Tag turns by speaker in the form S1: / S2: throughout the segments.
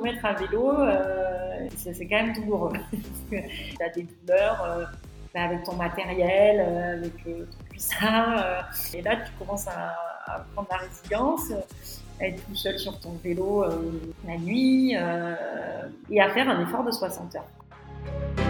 S1: km à vélo, euh, c'est quand même douloureux. tu as des douleurs euh, bah, avec ton matériel, avec tout ça. et là, tu commences à, à, prendre la résilience, à être tout seul sur ton vélo la nuit et à faire un effort de 60 heures.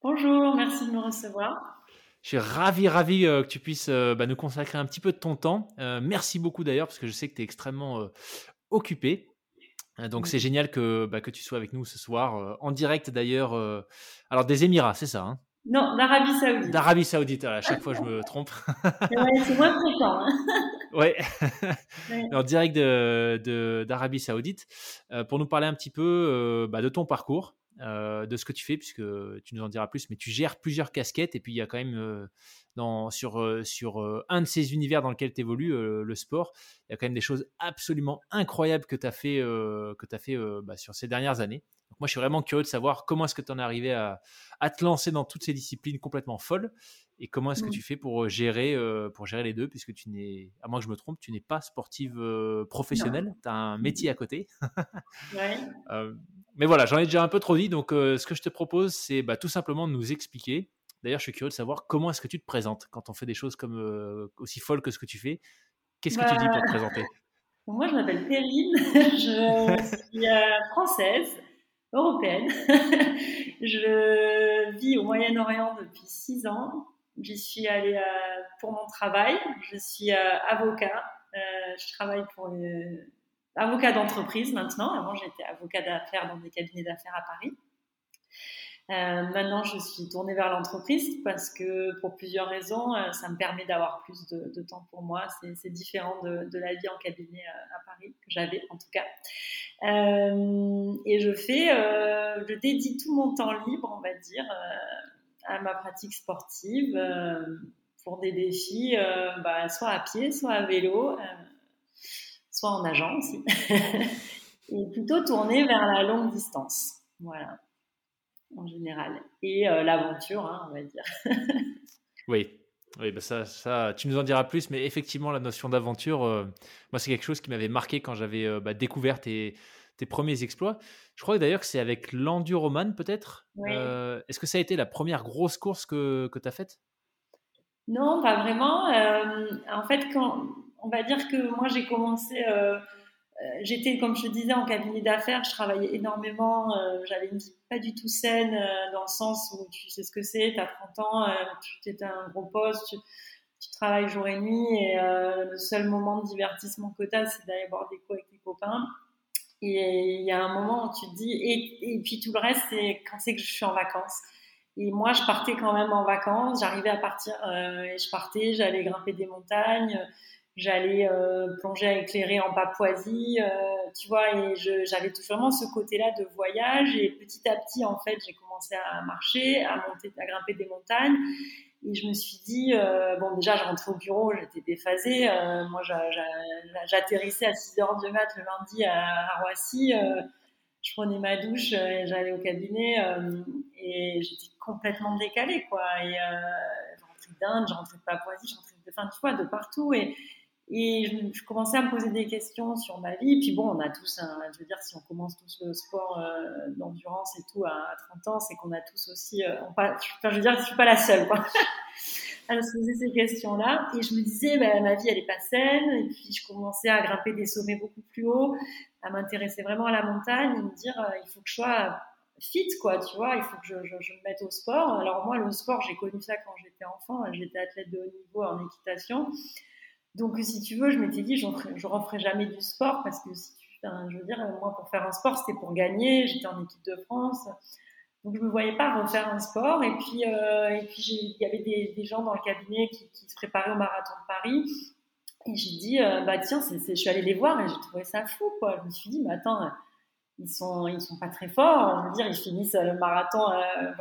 S1: Bonjour, merci de me recevoir.
S2: Je suis ravi, ravi euh, que tu puisses euh, bah, nous consacrer un petit peu de ton temps. Euh, merci beaucoup d'ailleurs, parce que je sais que tu es extrêmement occupé. Donc c'est génial que, bah, que tu sois avec nous ce soir, en direct d'ailleurs. alors des Émirats, c'est ça hein?
S1: Non, d'Arabie Saoudite.
S2: D'Arabie Saoudite, à chaque fois je me trompe.
S1: c'est moins fréquent. Hein
S2: ouais. en direct d'Arabie de, Saoudite, pour nous parler un petit peu bah, de ton parcours. Euh, de ce que tu fais, puisque tu nous en diras plus, mais tu gères plusieurs casquettes, et puis il y a quand même euh, dans, sur, euh, sur un de ces univers dans lequel tu évolues, le sport, il y a quand même des choses absolument incroyables que tu as fait, que as fait bah, sur ces dernières années. Donc moi, je suis vraiment curieux de savoir comment est-ce que tu en es arrivé à, à, te lancer dans toutes ces disciplines complètement folles, et comment est-ce que tu fais pour gérer, pour gérer les deux, puisque tu n'es, à moins que je me trompe, tu n'es pas sportive professionnelle, tu as un métier à côté.
S1: ouais
S2: mais voilà, j'en ai déjà un peu trop dit. Donc, euh, ce que je te propose, c'est bah, tout simplement de nous expliquer. D'ailleurs, je suis curieux de savoir comment est-ce que tu te présentes quand on fait des choses comme euh, aussi folles que ce que tu fais. Qu'est-ce que tu dis pour te bah, présenter?
S1: Moi, je m'appelle Perrine. je suis euh, française, européenne. je vis au Moyen-Orient depuis six ans. J'y suis allée pour mon travail. Je suis avocat. je travaille pour avocat d'entreprise maintenant. Avant, j'étais avocat d'affaires dans des cabinets d'affaires à Paris. Euh, maintenant, je suis tournée vers l'entreprise parce que pour plusieurs raisons, euh, ça me permet d'avoir plus de, temps pour moi. C'est différent de, la vie en cabinet euh, à Paris que j'avais en tout cas. et je fais, je dédie tout mon temps libre, on va dire, à ma pratique sportive pour des défis, bah, soit à pied, soit à vélo soit en agent aussi, et plutôt tourner vers la longue distance. Voilà, en général. Et euh, l'aventure, hein, on va dire.
S2: oui. Oui, bah ça, ça, tu nous en diras plus, mais effectivement, la notion d'aventure, euh, moi, c'est quelque chose qui m'avait marqué quand j'avais euh, bah, découvert tes, tes, premiers exploits. Je crois d'ailleurs que c'est avec l'Enduroman, peut-être. Est-ce que ça a été la première grosse course que, que tu as faite?
S1: Non, pas vraiment. en fait, quand, on va dire que moi j'ai commencé, euh, euh, j'étais comme je disais en cabinet d'affaires, je travaillais énormément, euh, j'avais une vie pas du tout saine dans le sens où tu sais ce que c'est, tu as 30 ans, tu étais un gros poste, tu, travailles jour et nuit et le seul moment de divertissement que tu as c'est d'aller boire des coups avec tes copains. Et il y a un moment où tu te dis, et, et puis tout le reste, c'est quand c'est que je suis en vacances. Et moi, je partais quand même en vacances, j'arrivais à partir et je partais, j'allais grimper des montagnes, j'allais euh, plonger à éclairer en Papouasie, euh, tu vois, et j'avais vraiment ce côté-là de voyage. Et petit à petit, en fait, j'ai commencé à marcher, à monter, à grimper des montagnes. Et je me suis dit, euh, bon, déjà, je rentrais au bureau, j'étais déphasée. Moi, j'atterrissais à 6 heures du mat le lundi à, Roissy. Je prenais ma douche, j'allais au cabinet et j'étais complètement décalée, quoi. Et je rentrais d'Inde, je rentrais de Papouasie, je rentrais de, enfin, tu vois, de partout. Et je, commençais à me poser des questions sur ma vie. Puis bon, on a tous, je veux dire, si on commence tous le sport euh, d'endurance et tout à 30 ans, c'est qu'on a tous aussi, euh, enfin, je veux dire, je suis pas la seule, à se poser ces questions-là. Et je me disais, bah, ma vie, elle est pas saine. Et puis, je commençais à grimper des sommets beaucoup plus hauts, à m'intéresser vraiment à la montagne et me dire, euh, il faut que je sois fit, quoi, tu vois, il faut que je, je, me mette au sport. Alors moi, le sport, j'ai connu ça quand j'étais enfant. J'étais athlète de haut niveau en équitation. Donc, si tu veux, je m'étais dit, je ne referai jamais du sport parce que si tu, je veux dire, moi, pour faire un sport, c'était pour gagner. J'étais en équipe de France. Donc, je me voyais pas refaire un sport. Et puis, euh, il y avait des, gens dans le cabinet qui, se préparaient au marathon de Paris. Et j'ai dit, euh, bah tiens, je suis allée les voir et j'ai trouvé ça fou, quoi. Je me suis dit, mais attends, ils sont, ils sont pas très forts. Je veux dire, ils finissent le marathon. Euh,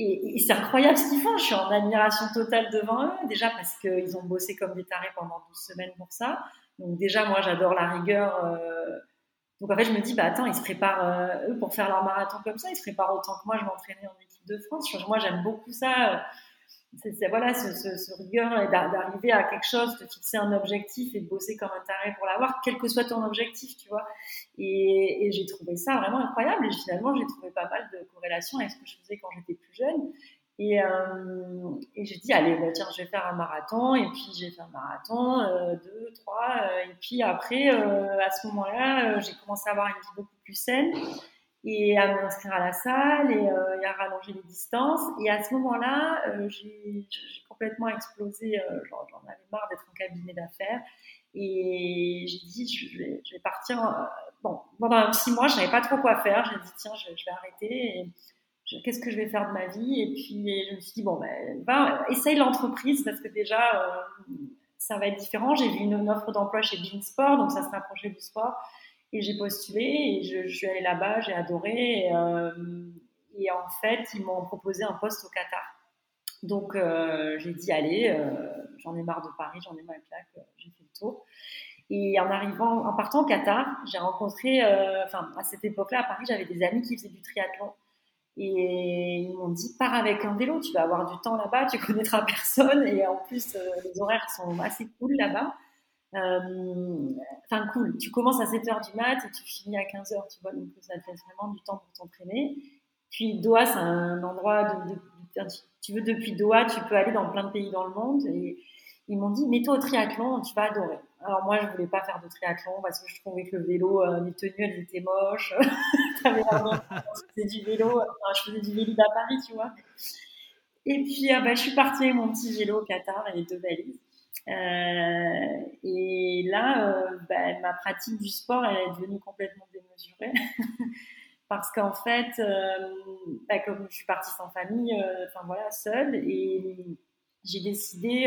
S1: et, c'est incroyable ce qu'ils font. Je suis en admiration totale devant eux. Déjà parce qu'ils ont bossé comme des tarés pendant 12 semaines pour ça. Donc déjà, moi, j'adore la rigueur. Euh. Donc en fait, je me dis, bah attends, ils se préparent euh, eux pour faire leur marathon comme ça. Ils se préparent autant que moi. Je m'entraînais en équipe de France. Moi, j'aime beaucoup ça c'est voilà ce, ce, ce rigueur d'arriver à quelque chose, de fixer un objectif et de bosser comme un taré pour l'avoir, quel que soit ton objectif, tu vois. Et, j'ai trouvé ça vraiment incroyable. Et finalement, j'ai trouvé pas mal de corrélations avec ce que je faisais quand j'étais plus jeune. Et, euh, et j'ai dit, allez, bah, tiens, je vais faire un marathon. Et puis, j'ai fait un marathon, euh, deux, trois. Euh, et puis après, à ce moment-là, j'ai commencé à avoir une vie beaucoup plus saine et à m'inscrire à la salle et, et, à rallonger les distances. Et à ce moment-là, j'ai complètement explosé. J'en avais marre d'être en cabinet d'affaires. Et j'ai dit, je vais, je vais partir. Bon, pendant six mois, je savais pas trop quoi faire. J'ai dit, tiens, je, vais arrêter. Qu'est-ce que je vais faire de ma vie? Et puis, je me suis dit, bon, ben, va, essaye l'entreprise parce que déjà, euh, ça va être différent. J'ai vu une, offre d'emploi chez Beansport, donc ça se rapprochait du sport. Et j'ai postulé et je, suis allée là-bas, j'ai adoré. Et, euh, et, en fait, ils m'ont proposé un poste au Qatar. Donc euh, j'ai dit allez, j'en ai marre de Paris, j'en ai marre de claque, euh, j'ai fait le tour. Et en arrivant, en partant au Qatar, j'ai rencontré, euh, enfin à cette époque-là à Paris, j'avais des amis qui faisaient du triathlon. Et ils m'ont dit, pars avec un vélo, tu vas avoir du temps là-bas, tu connaîtras personne. Et en plus, les horaires sont assez cool là-bas. Euh, enfin, cool. Tu commences à 7h du mat et tu finis à 15h, tu vois, donc ça te laisse vraiment du temps pour t'entraîner. Puis Doha, c'est un endroit tu veux depuis Doha, tu peux aller dans plein de pays dans le monde et ils m'ont dit mets-toi au triathlon, tu vas adorer. Alors moi je voulais pas faire de triathlon parce que je trouvais que le vélo, euh, les tenues elles étaient moches. je du vélo, enfin, je faisais du vélo à Paris, tu vois. Et puis euh, bah, je suis partie avec mon petit vélo au Qatar et les deux valises. Euh, et là, euh, bah, ma pratique du sport, elle est devenue complètement démesurée. Parce qu'en fait, euh, bah, comme je suis partie sans famille, enfin voilà, seule, et j'ai décidé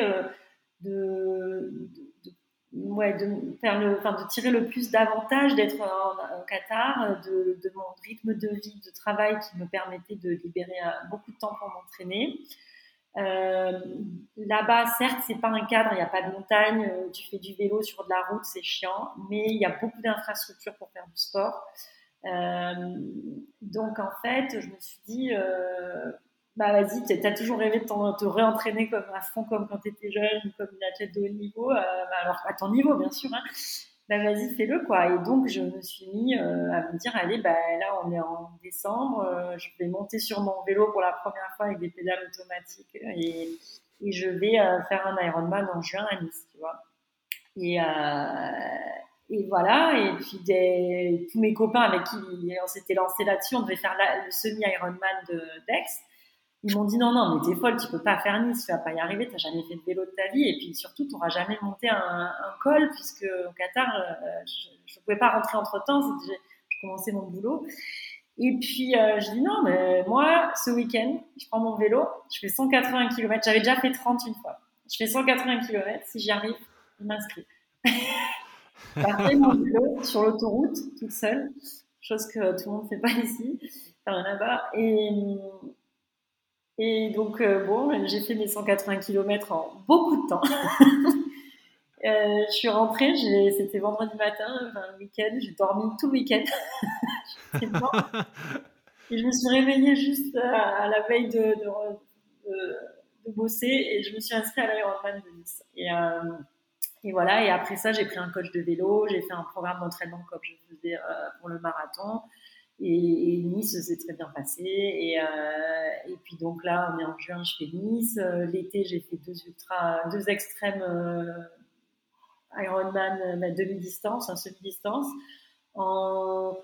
S1: de, de, de, ouais, de, faire le, de tirer le plus d'avantages d'être au Qatar, de, mon rythme de vie, de travail qui me permettait de libérer beaucoup de temps pour m'entraîner. Euh, Là-bas, certes, c'est pas un cadre, il n'y a pas de montagne, euh, tu fais du vélo sur de la route, c'est chiant, mais il y a beaucoup d'infrastructures pour faire du sport. Euh, donc en fait, je me suis dit, euh, bah vas-y, tu as toujours rêvé de te réentraîner comme à fond comme quand tu étais jeune, comme une athlète de haut niveau, euh, bah, alors à ton niveau bien sûr, hein, bah vas-y, fais-le quoi. Et donc je me suis mis euh, à me dire, allez, bah là on est en décembre, euh, je vais monter sur mon vélo pour la première fois avec des pédales automatiques et, et je vais euh, faire un Ironman en juin à Nice, tu vois. Et, et voilà, et puis des, tous mes copains avec qui on s'était lancé là-dessus, on devait faire le semi-Ironman de Dex ils m'ont dit non, non, mais t'es folle, tu peux pas faire Nice, tu vas pas y arriver, t'as jamais fait de vélo de ta vie, et puis surtout, tu n'auras jamais monté un, un, col, puisque au Qatar, euh, je ne pouvais pas rentrer entre temps, je commençais mon boulot. Et puis, euh, je dis non, mais moi, ce week-end, je prends mon vélo, je fais 180 km, j'avais déjà fait 30 une fois. Je fais 180 km, si j'y arrive, je m'inscris. J'ai mon vélo sur l'autoroute, toute seule, chose que tout le monde ne fait pas ici, enfin, là-bas. Et, et donc, euh, bon, j'ai fait mes 180 km en beaucoup de temps. euh, je suis rentrée, c'était vendredi matin, le week-end, j'ai dormi tout le week-end. et je me suis réveillée juste à, à la veille de, de, de, de, bosser et je me suis inscrite à l'Ironman de Nice. Et, euh, et voilà, et après ça, j'ai pris un coach de vélo, j'ai fait un programme d'entraînement comme je faisais pour le marathon. Et, Nice s'est très bien passé. Et, euh, et, puis donc là, on est en juin, je fais Nice. Euh, l'été, j'ai fait deux ultra, deux extrêmes euh, Ironman, ma demi-distance, un semi-distance. En,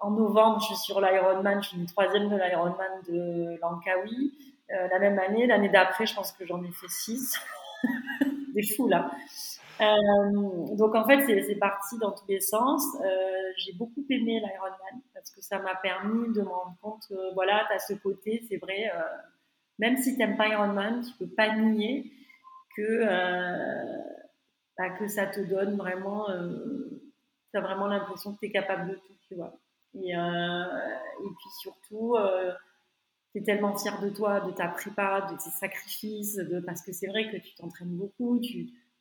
S1: en novembre, je suis sur l'Ironman, je suis une troisième de l'Ironman de Langkawi. la même année, l'année d'après, je pense que j'en ai fait six. Des fous là. Euh, donc en fait, c'est parti dans tous les sens. Euh, j'ai beaucoup aimé l'Ironman parce que ça m'a permis de me rendre compte, que, voilà, tu as ce côté, c'est vrai, euh, même si tu n'aimes pas Ironman, tu peux pas nier que, bah, que ça te donne vraiment, tu vraiment l'impression que tu es capable de tout, tu vois. Et, et puis surtout, tu es tellement fier de toi, de ta prépa, de tes sacrifices, de, parce que c'est vrai que tu t'entraînes beaucoup,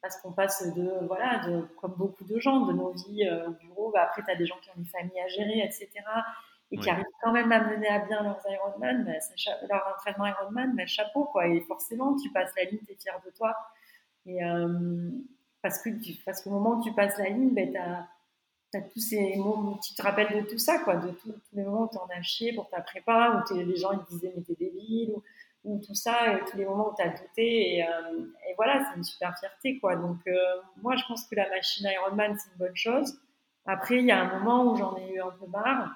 S1: parce qu'on passe de, voilà, de, comme beaucoup de gens, de nos vies euh, au bureau, bah, après, tu as des gens qui ont une famille à gérer, etc., et qui arrivent quand même à mener à bien leurs Ironman, bah, leur entraînement Ironman, bah, chapeau, quoi. Et forcément, tu passes la ligne, tu es fier de toi. Et, euh, parce que parce qu'au moment où tu passes la ligne, ben, tu as, tous ces moments, tu te rappelles de tout ça, quoi, de tous les moments où tu en as chié pour ta prépa, où les gens ils te disaient, mais t'es débile, ou, ou tout ça, tous les moments où tu as douté. Et, euh, et voilà, c'est une super fierté. quoi. Donc, euh, moi, je pense que la machine Ironman, c'est une bonne chose. Après, il y a un moment où j'en ai eu un peu marre,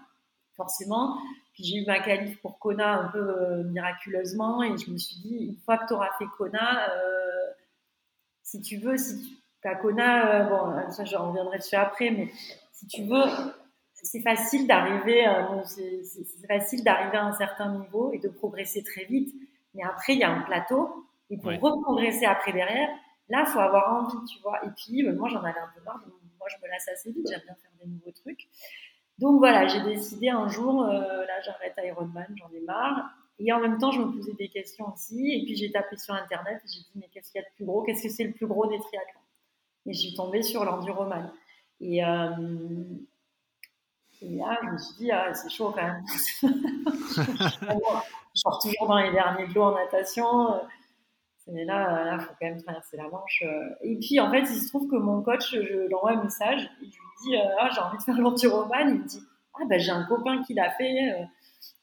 S1: forcément. Puis j'ai eu ma qualif pour Kona un peu euh, miraculeusement. Et je me suis dit, une fois que tu auras fait Kona, si tu veux, si tu as Kona, bon, ça, je reviendrai dessus après, mais si tu veux, c'est facile d'arriver, c'est facile d'arriver à un certain niveau et de progresser très vite. Mais après, il y a un plateau. Et pour reprogresser après derrière, là, il faut avoir envie, tu vois. Et puis, euh, moi, j'en avais un peu marre. moi, je me lasse assez vite. J'aime bien faire des nouveaux trucs. Donc voilà, j'ai décidé un jour, euh, là, j'arrête Ironman, j'en ai marre. Et en même temps, je me posais des questions aussi. Et puis, j'ai tapé sur Internet et j'ai dit, mais qu'est-ce qu'il y a de plus gros? Qu'est-ce que c'est le plus gros des triathlons? Et je suis tombée sur l'enduroman. Et, euh, et là, je me suis dit, ah, c'est chaud quand même. je sors toujours dans les derniers de en natation. Et là, là, faut quand même traverser la Manche. Et puis, en fait, il se trouve que mon coach, je lui envoie un message et je lui dis, ah, j'ai envie de faire l'enduroman. Il me dit, ah, ben, j'ai un copain qui l'a fait. Euh,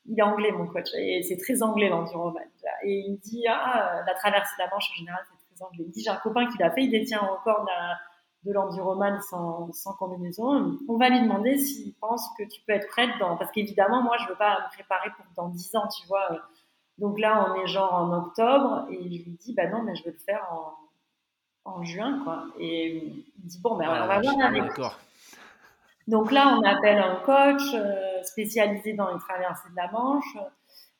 S1: il est anglais, mon coach. Et c'est très anglais, l'enduroman. Et il me dit, ah, la traversée de la Manche, en général, c'est très anglais. Il me dit, j'ai un copain qui l'a fait. Il détient encore la, de l'enduroman sans, sans combinaison, on va lui demander s'il pense que tu peux être prête dans, parce qu'évidemment, moi, je veux pas me préparer pour dans 10 ans, tu vois. Donc là, on est genre en octobre, et je lui dis, bah non, mais je veux le faire en, en juin, quoi. Et il dit, bon, ben, on va voir avec. Donc là, on appelle un coach euh, spécialisé dans les traversées de la Manche.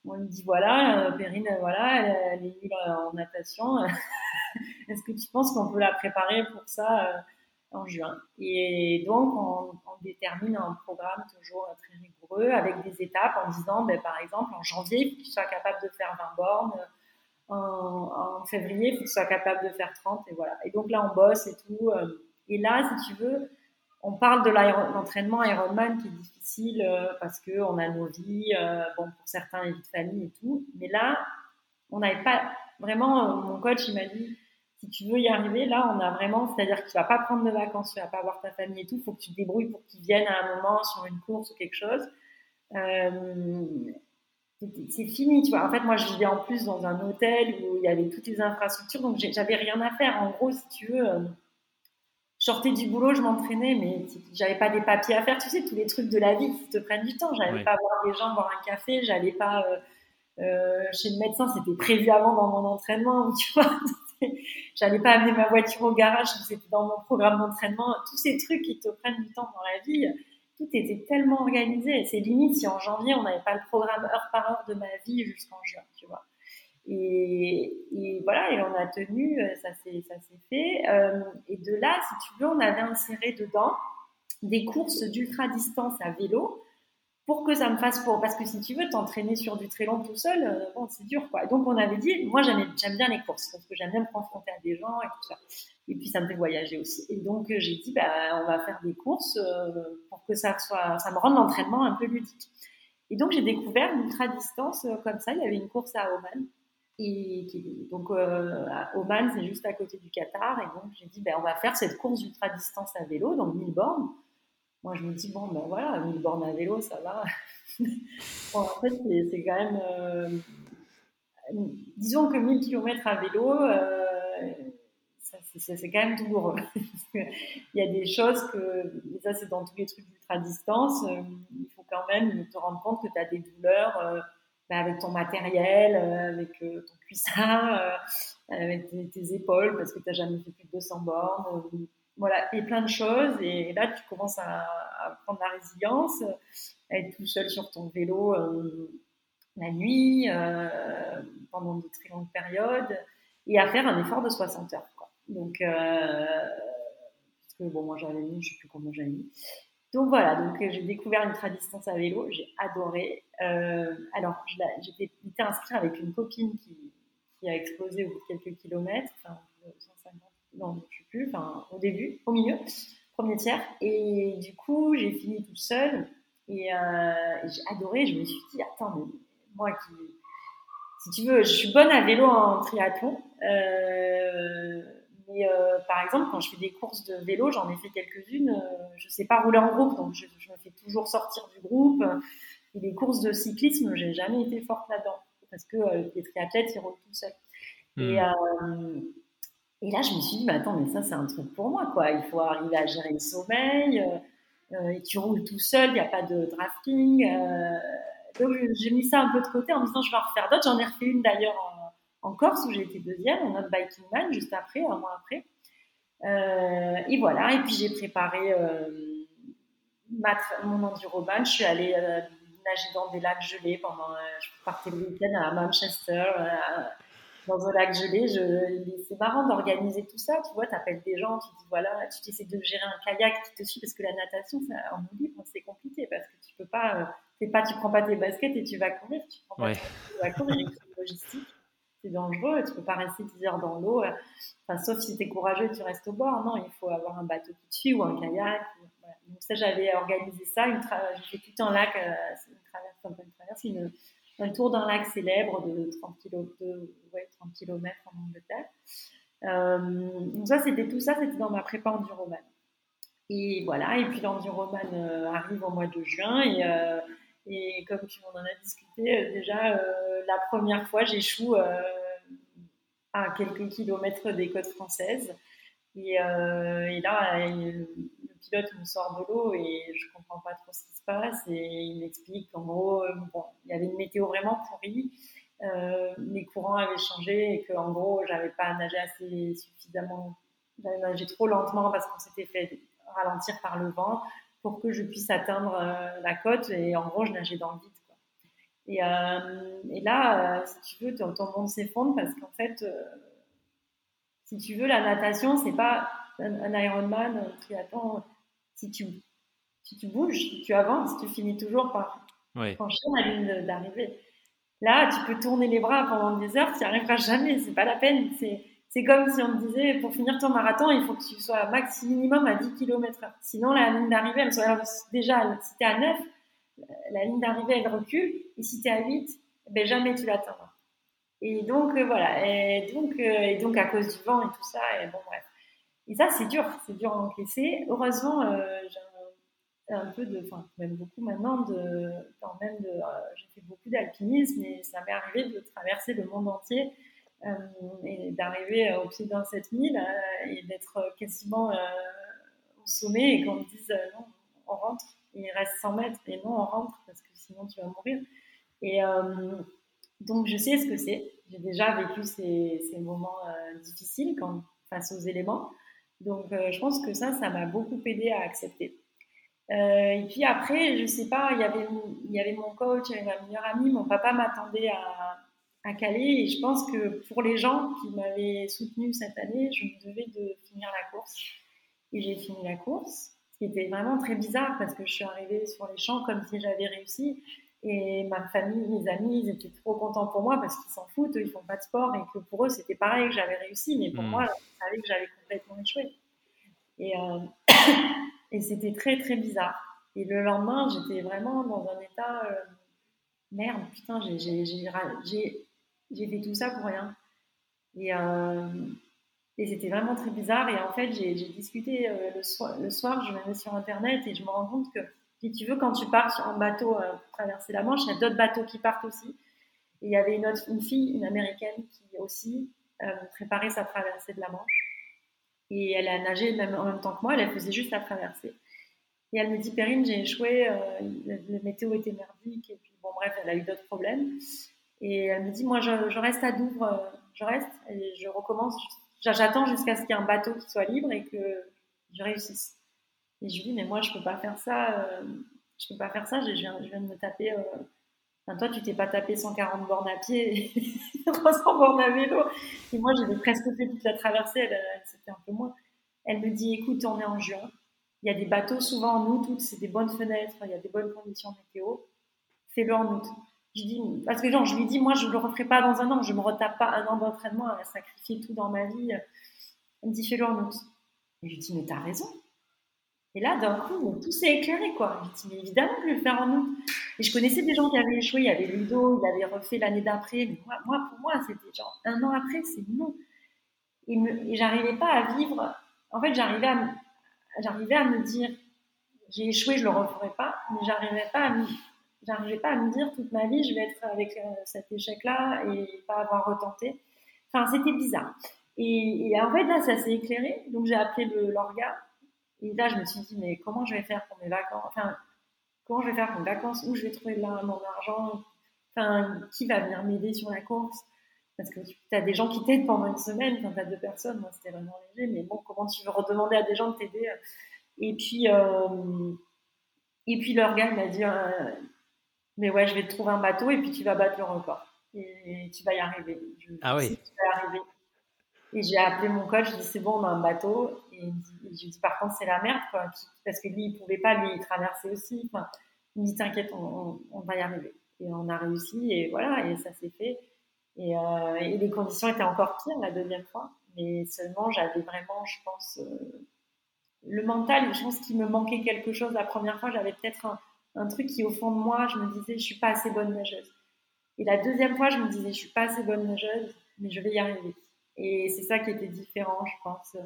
S1: On lui dit, voilà, euh, Perrine, voilà, elle, est nulle en natation. Est-ce que tu penses qu'on peut la préparer pour ça euh, en juin? Et donc, on, détermine un programme toujours très rigoureux avec des étapes en disant, ben, par exemple, en janvier, que tu sois capable de faire 20 bornes. En, février, il faut que tu sois capable de faire 30. Et voilà. Et donc là, on bosse et tout. Euh. Et là, si tu veux, on parle de l'entraînement Ironman qui est difficile euh, parce qu'on a nos vies, bon, pour certains, les vies de famille et tout. Mais là, on n'avait pas vraiment, mon coach, il m'a dit, si tu veux y arriver, là, on a vraiment, c'est-à-dire que tu vas pas prendre de vacances, tu vas pas voir ta famille et tout, il faut que tu te débrouilles pour qu'ils viennent à un moment sur une course ou quelque chose. Euh, c'est fini, tu vois. En fait, moi, je vivais en plus dans un hôtel où il y avait toutes les infrastructures, donc j'avais rien à faire. En gros, si tu veux, euh, je sortais du boulot, je m'entraînais, mais j'avais pas des papiers à faire, tu sais, tous les trucs de la vie qui te prennent du temps. J'allais pas voir des gens boire un café, j'allais pas euh, chez le médecin, c'était prévu avant dans mon entraînement, tu vois. J'allais pas amener ma voiture au garage, c'était dans mon programme d'entraînement. Tous ces trucs qui te prennent du temps dans la vie, tout était tellement organisé. C'est limite si en janvier on n'avait pas le programme heure par heure de ma vie jusqu'en juin, tu vois. Et, voilà, et on a tenu, ça s'est fait. Euh, et de là, si tu veux, on avait inséré dedans des courses d'ultra distance à vélo pour que ça me fasse pour parce que si tu veux t'entraîner sur du très long tout seul euh, bon c'est dur quoi. Donc on avait dit moi j'aime bien les courses parce que j'aime bien me confronter à des gens et tout ça. Et puis ça me fait voyager aussi. Et donc euh, j'ai dit bah on va faire des courses euh, pour que ça soit ça me rende l'entraînement un peu ludique. Et donc j'ai découvert l'ultra distance comme ça. Il y avait une course à Oman. Et donc, euh, Oman, c'est juste à côté du Qatar. Et donc, j'ai dit, ben, on va faire cette course ultra-distance à vélo, donc 1000 bornes. Moi, je me dis, bon, ben voilà, 1000 bornes à vélo, ça va. en fait, c'est quand même. Euh, disons que 1000 km à vélo, euh, c'est quand même douloureux. il y a des choses que, et ça c'est dans tous les trucs d'ultra-distance, euh, il faut quand même te rendre compte que tu as des douleurs bah, avec ton matériel, avec ton cuissard, avec tes, épaules, parce que tu n'as jamais fait plus de 200 bornes. Voilà, et plein de choses. Et là, tu commences à, prendre la résilience, à être tout seul sur ton vélo la nuit, pendant de très longues périodes, et à faire un effort de 60 heures. Donc, euh, parce que bon, moi j'avais mis, je sais plus comment j'avais mis. Donc voilà, donc euh, j'ai découvert une distance à vélo, j'ai adoré. Euh, alors, j'étais inscrite avec une copine qui, qui, a explosé au bout de quelques kilomètres, enfin 150, non, je sais plus, enfin au début, au milieu, premier tiers. Et du coup, j'ai fini toute seule et euh, j'ai adoré. Je me suis dit, attends, mais moi qui, si tu veux, je suis bonne à vélo en triathlon. Euh, mais euh, par exemple, quand je fais des courses de vélo, j'en ai fait quelques-unes, je ne sais pas rouler en groupe, donc je, me fais toujours sortir du groupe. Et les courses de cyclisme, j'ai jamais été forte là-dedans, parce que les triathlètes, ils roulent tout seuls. Et, hmm. Et, là, je me suis dit, bah, attends, mais ça, c'est un truc pour moi, quoi. Il faut arriver à gérer le sommeil, et tu roules tout seul, il n'y a pas de drafting. donc, j'ai mis ça un peu de côté en me disant, je vais en refaire d'autres. J'en ai refait une d'ailleurs en Corse où j'ai été deuxième, en autre biking man, juste après, un mois après. Euh, et voilà, et puis j'ai préparé euh, mon enduroban. Je suis allée euh, nager dans des lacs gelés pendant. je partais le week-end à Manchester, dans un lac gelé. c'est marrant d'organiser tout ça. Tu vois, tu appelles des gens, tu dis voilà, tu essaies de gérer un kayak qui te suit parce que la natation, ça, en libre, c'est compliqué parce que tu peux pas. pas, tu prends pas tes baskets et tu vas courir. Tu prends pas tu vas courir, une logistique c'est dangereux, tu peux pas rester 10 heures dans l'eau. Euh, enfin, sauf si tu es courageux et tu restes au bord. Non, il faut avoir un bateau qui te suit ou un kayak. Donc ça, j'avais organisé ça. J'ai fait tout un lac, euh, une traverse, une traverse, une, un tour d'un lac célèbre de 30 km, de, ouais, 30 km en Angleterre. Euh, donc ça, c'était tout ça, c'était dans ma prépa enduroman. Et voilà, et puis l'enduroman euh, arrive au mois de juin et et comme tu m'en as discuté, euh, déjà, euh, la première fois, j'échoue euh, à quelques kilomètres des côtes françaises. Et, là, pilote me sort de l'eau et je comprends pas trop ce qui se passe. Et il m'explique qu'en gros, il y avait une météo vraiment pourrie. les courants avaient changé et qu'en gros, j'avais pas nagé assez suffisamment. J'avais nagé trop lentement parce qu'on s'était fait ralentir par le vent pour que je puisse atteindre euh, la côte. Et en gros, je nageais dans le vide. Quoi. Et, euh, là, euh, si tu veux, ton, monde s'effondre parce qu'en fait, si tu veux, la natation, c'est pas un, Ironman, un triathlon. Si tu, si tu bouges, tu avances, tu finis toujours par franchir la ligne d'arrivée. Là, tu peux tourner les bras pendant des heures, tu n'y arriveras jamais, c'est pas la peine. C'est comme si on me disait, pour finir ton marathon, il faut que tu sois max minimum à 10 km heure. Sinon, la ligne d'arrivée, elle serait déjà, si tu es à 9, la ligne d'arrivée, elle recule. Et si tu es à 8, ben, jamais tu l'atteindras. Et donc, euh, voilà. Et donc, euh, et donc, à cause du vent et tout ça, et bon, bref. Et ça, c'est dur. C'est dur à encaisser. Heureusement, euh, j'ai un, peu de, enfin, même beaucoup maintenant, quand même de, j'ai fait beaucoup d'alpinisme et ça m'est arrivé de traverser le monde entier euh, et d'arriver au pied d'un 7000 euh, et d'être quasiment euh, au sommet et qu'on me dise non, on rentre, il reste 100 mètres et non, on rentre parce que sinon tu vas mourir. Et donc je sais ce que c'est. J'ai déjà vécu ces, ces moments difficiles quand, face aux éléments. Donc je pense que ça, ça m'a beaucoup aidé à accepter. et puis après, je sais pas, il y avait, mon coach, il y avait ma meilleure amie, mon papa m'attendait à, à Calais. Et je pense que pour les gens qui m'avaient soutenu cette année, je me devais de finir la course. Et j'ai fini la course, ce qui était vraiment très bizarre parce que je suis arrivée sur les champs comme si j'avais réussi. Et ma famille, mes amis, ils étaient trop contents pour moi parce qu'ils s'en foutent, ils font pas de sport et que pour eux c'était pareil que j'avais réussi, mais pour hmm. moi, ils savaient que j'avais complètement échoué. Et, euh, et c'était très très bizarre. Et le lendemain, j'étais vraiment dans un état euh, merde, putain, j'ai fait tout ça pour rien. Et, euh, et c'était vraiment très bizarre. Et en fait, j'ai discuté le, soir, le soir, je me mets sur Internet et je me rends compte que, si tu veux, quand tu pars un bateau euh, pour traverser la Manche, il y a d'autres bateaux qui partent aussi. Et il y avait une autre une fille, une américaine, qui aussi préparait sa traversée de la Manche. Et elle a nagé même en même temps que moi, elle faisait juste la traversée. Et elle me dit, Perrine, j'ai échoué, le, météo était merdique, et puis bon, bref, elle a eu d'autres problèmes. Et elle me dit, moi, je, je reste à Douvres, je reste et je recommence. J'attends jusqu'à ce qu'il y ait un bateau qui soit libre et que je réussisse. Et je lui dis, mais moi, je peux pas faire ça. Euh, je peux pas faire ça. Je viens, de me taper. Euh, enfin, toi, tu t'es pas tapé 140 bornes à pied et 300 bornes à vélo. Et moi, j'ai presque fait toute la traversée. Elle, c'était un peu moins. Elle me dit, écoute, on est en juin. Il y a des bateaux souvent en août. C'est des bonnes fenêtres. Il y a des bonnes conditions météo. Fais-le en août. Je dis, parce que genre, je lui dis, moi, je ne le referai pas dans un an, je ne me retape pas un an d'entraînement à sacrifier tout dans ma vie. Elle me dit, fais-le en août. Et je lui dis, mais t'as raison. Et là, d'un coup, tout s'est éclairé, quoi. Je dis, mais évidemment je vais le faire en août. Et je connaissais des gens qui avaient échoué. Il y avait Ludo, il avait refait l'année d'après. Mais moi, pour moi, c'était genre un an après, c'est non. Et, et j'arrivais pas à vivre. En fait, j'arrivais à, à me dire, j'ai échoué, je le referai pas. Mais j'arrivais pas à me j'arrivais pas à me dire toute ma vie je vais être avec euh, cet échec-là et pas avoir retenté. Enfin, c'était bizarre. Et, en fait, là, ça s'est éclairé. Donc, j'ai appelé l'orga. Et là, je me suis dit, mais comment je vais faire pour mes vacances? Enfin, comment je vais faire pour mes vacances? Où je vais trouver là mon argent Enfin, qui va venir m'aider sur la course? Parce que tu as des gens qui t'aident pendant une semaine. Enfin, tu as deux personnes. Moi, c'était vraiment léger. Mais bon, comment tu veux redemander à des gens de t'aider? Et puis, euh, et puis l'orga m'a dit, euh, mais ouais, je vais te trouver un bateau et puis tu vas battre le record. Et tu vas y arriver.
S2: ah oui.
S1: Tu vas y arriver. Et j'ai appelé mon coach, je lui ai dit c'est bon, on a un bateau. Et je lui dit par contre, c'est la merde. Parce que lui, il pouvait pas lui traverser aussi. Enfin, il me dit t'inquiète, on, va y arriver. Et on a réussi et voilà, et ça s'est fait. Et, euh, les conditions étaient encore pires la deuxième fois. Mais seulement, j'avais vraiment, je pense, euh, le mental, je pense qu'il me manquait quelque chose. La première fois, j'avais peut-être un un truc qui, au fond de moi, je me disais, je suis pas assez bonne nageuse. Et la deuxième fois, je me disais, je suis pas assez bonne nageuse, mais je vais y arriver. Et c'est ça qui était différent, je pense.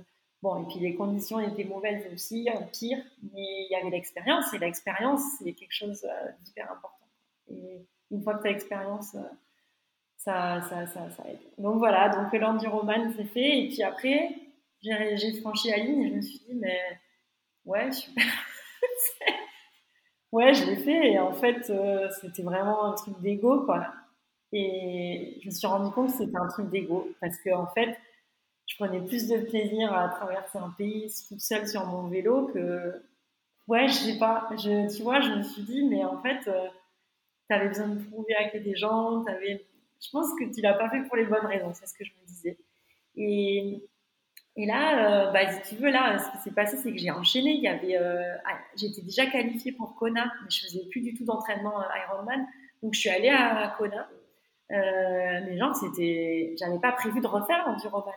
S1: Bon, et puis les conditions étaient mauvaises aussi, pire, mais il y avait l'expérience, et l'expérience, c'est quelque chose euh, d'hyper important. Et une fois que tu as l'expérience, euh, ça, ça, ça, ça, aide. Donc voilà, donc l'enduroman, c'est fait, et puis après, j'ai franchi la ligne, et je me suis dit, mais ouais. Ouais, je l'ai fait et en fait, euh, c'était vraiment un truc d'ego, quoi. Et je me suis rendu compte que c'était un truc d'ego parce que en fait, je prenais plus de plaisir à traverser un pays toute seule sur mon vélo que, ouais, je sais pas. Je, tu vois, je me suis dit, mais en fait, euh, tu avais besoin de prouver à des gens, avais... je pense que tu l'as pas fait pour les bonnes raisons, c'est ce que je me disais. Et et là, euh, bah, si tu veux, là, ce qui s'est passé, c'est que j'ai enchaîné. Il y avait, euh, ah, j'étais déjà qualifiée pour Kona, mais je faisais plus du tout d'entraînement euh, Ironman. Donc, je suis allée à, Kona. Euh, mais genre, c'était, j'avais pas prévu de refaire l'enduroman.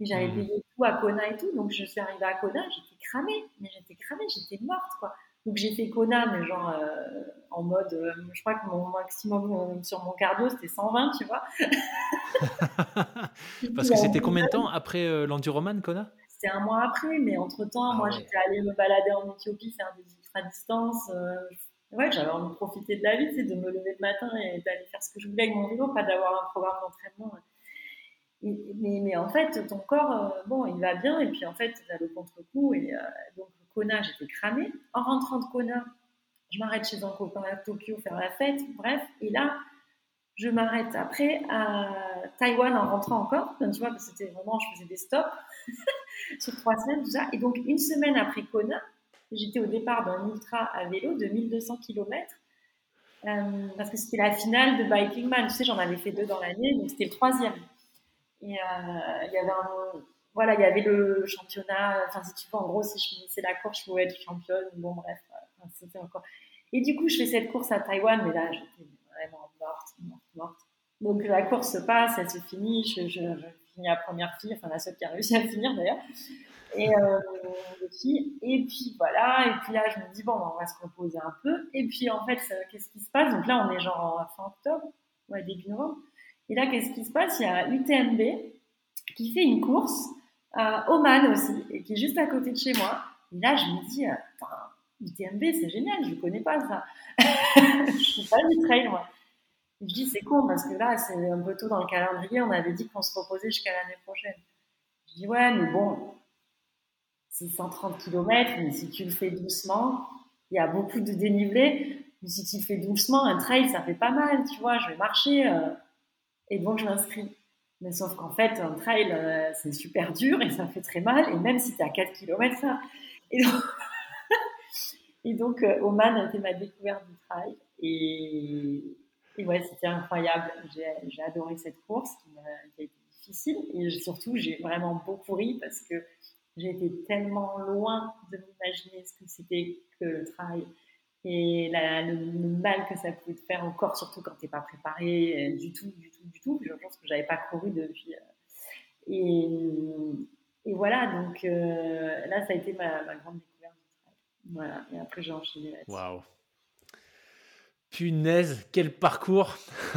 S1: J'avais mmh. payé tout à Kona et tout. Donc, je suis arrivée à Kona, j'étais cramée. Mais j'étais cramée, j'étais morte, quoi. Donc, j'ai fait Kona, mais genre, euh, en mode, euh, je crois que mon maximum sur mon cardio, c'était 120, tu vois.
S2: Parce que c'était combien de temps après euh, l'enduroman, Kona?
S1: C'était un mois après, mais entre-temps, ah moi, j'étais allée me balader en Éthiopie, faire des ultra-distances. Euh, ouais, j'avais envie de profiter de la vie, de me lever le matin et d'aller faire ce que je voulais avec mon vélo, pas d'avoir un programme d'entraînement. Mais, en fait, ton corps, euh, bon, il va bien, et puis en fait, tu as le contre-coup, et donc Kona, j'étais cramée. En rentrant de Kona, je m'arrête chez un copain à Tokyo faire la fête, bref, et là, je m'arrête après à Taïwan en rentrant encore. tu vois, parce que c'était vraiment, je faisais des stops sur trois semaines, ça. Et donc, une semaine après Kona, j'étais au départ d'un ultra à vélo de 1200 km. Euh, parce que c'était la finale de Biking Man. Tu sais, j'en avais fait deux dans l'année, donc c'était le troisième. Et euh, il y avait voilà, il y avait le championnat. Enfin, si tu veux, en gros, si je finissais la course, je pouvais être championne. Bon, bref, c'était encore. Et du coup, je fais cette course à Taïwan, mais là, j'étais vraiment morte, morte, morte. Donc la course se passe, elle se finit, je, je, finis la première fille, enfin la seule qui a réussi à finir d'ailleurs. Et, euh, et puis voilà, et puis là je me dis bon, on va se reposer un peu. Et puis en fait, qu'est-ce qui se passe? Donc là, on est genre fin octobre, ouais, début novembre. Et là, qu'est-ce qui se passe? Il y a UTMB qui fait une course à Oman aussi, et qui est juste à côté de chez moi. Et là, je me dis, UTMB, c'est génial, je ne connais pas ça. je ne suis pas du trail, moi. je dis, c'est con, parce que là, c'est un peu tôt dans le calendrier, on avait dit qu'on se reposait jusqu'à l'année prochaine. Je dis, ouais, mais bon, c'est 130 km, mais si tu le fais doucement, il y a beaucoup de dénivelé. Mais si tu le fais doucement, un trail, ça fait pas mal, tu vois, je vais marcher. Euh, et donc, je m'inscris. Mais sauf qu'en fait, un trail, euh, c'est super dur et ça fait très mal. Et même si tu à 4 km, ça. Et donc, et donc euh, Oman a été ma découverte du trail. Et, et ouais, c'était incroyable. J'ai adoré cette course qui, a, été difficile. Et surtout, j'ai vraiment beaucoup ri parce que j'ai été tellement loin de m'imaginer ce que c'était que le trail et le, mal que ça pouvait te faire encore, surtout quand t'es pas préparé euh, du tout, du tout, du tout. Je pense que j'avais pas couru depuis. Euh, et, et voilà, donc euh, là, ça a été ma, grande découverte du. Voilà, et après j'ai enchaîné là-dessus.
S2: Waouh! Punaise, quel parcours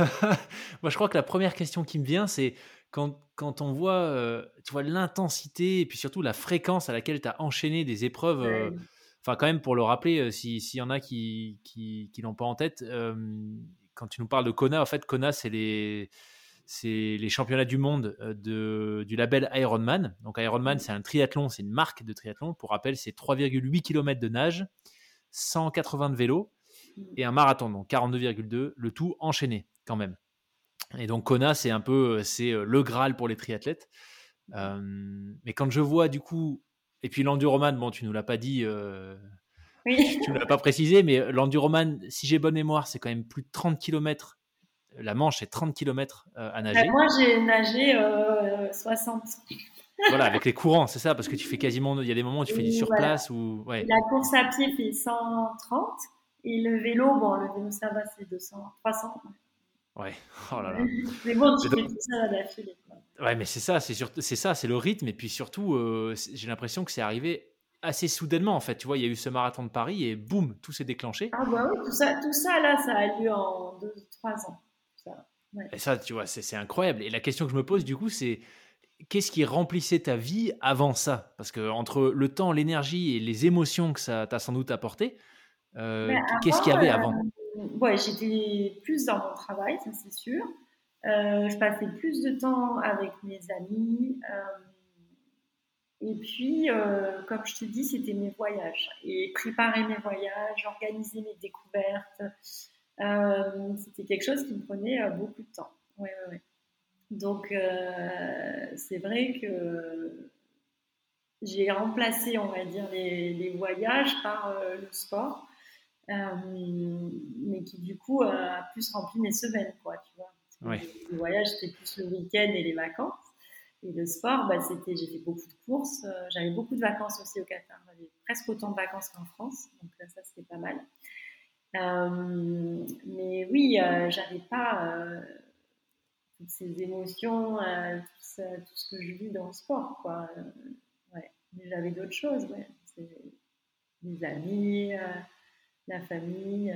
S2: Moi, je crois que la première question qui me vient, c'est quand, quand on voit, tu vois l'intensité et puis surtout la fréquence à laquelle tu as enchaîné des épreuves. Enfin, quand même, pour le rappeler, s'il y en a qui qui, qui l'ont pas en tête, quand tu nous parles de Kona, en fait, Kona, c'est les c'est les championnats du monde de, du label Ironman. Donc Ironman, c'est un triathlon, c'est une marque de triathlon. Pour rappel, c'est 3,8 km de nage, 180 de vélo et un marathon, donc 42,2, le tout enchaîné quand même. Et donc Kona, c'est un peu c'est le Graal pour les triathlètes. mais quand je vois du coup et puis l'enduroman, bon, tu nous l'as pas dit, euh, oui. tu ne l'as pas précisé, mais l'enduroman, si j'ai bonne mémoire, c'est quand même plus de 30 km. La Manche, c'est 30 km euh, à nager.
S1: Bah, moi, j'ai nagé 60. Euh,
S2: voilà, avec les courants, c'est ça, parce que tu fais quasiment, il y a des moments où tu fais du surplace ou ouais.
S1: La course à pied fait 130 et le vélo, bon, le vélo ça va, c'est 200, 300.
S2: Ouais. Oh là là.
S1: mais bon, tu fais tout ça à la file.
S2: Ouais, mais c'est ça, c'est c'est ça, c'est le rythme. Et puis surtout, euh, j'ai l'impression que c'est arrivé assez soudainement en fait. Tu vois, il y a eu ce marathon de Paris et boum, tout s'est déclenché.
S1: Ah bah oui, tout ça, tout ça là, ça a lieu en deux, trois ans. Ça,
S2: Et ça, tu vois, c'est incroyable. Et la question que je me pose du coup, c'est qu'est-ce qui remplissait ta vie avant ça? Parce que entre le temps, l'énergie et les émotions que ça t'a sans doute apporté, euh, qu'est-ce qu'il y avait avant?
S1: euh, Ouais, j'étais plus dans mon travail, ça c'est sûr. Euh, je passais plus de temps avec mes amis. Euh, et puis, euh, comme je te dis, c'était mes voyages. Et préparer mes voyages, organiser mes découvertes, c'était quelque chose qui me prenait beaucoup de temps. Ouais, ouais, ouais. Donc, c'est vrai que j'ai remplacé, on va dire, les, les voyages par le sport, mais qui du coup a plus rempli mes semaines, quoi, tu vois. Le voyage, c'était plus le week-end et les vacances. Et le sport, bah, c'était, j'ai fait beaucoup de courses. Euh, j'avais beaucoup de vacances aussi au Qatar. J'avais presque autant de vacances qu'en France. Donc euh, ça, c'était pas mal. Euh, mais oui, j'avais pas toutes ces émotions, tout, ce que je vis dans le sport. Quoi. ouais. Mais j'avais d'autres choses. Ouais. Les amis, la famille.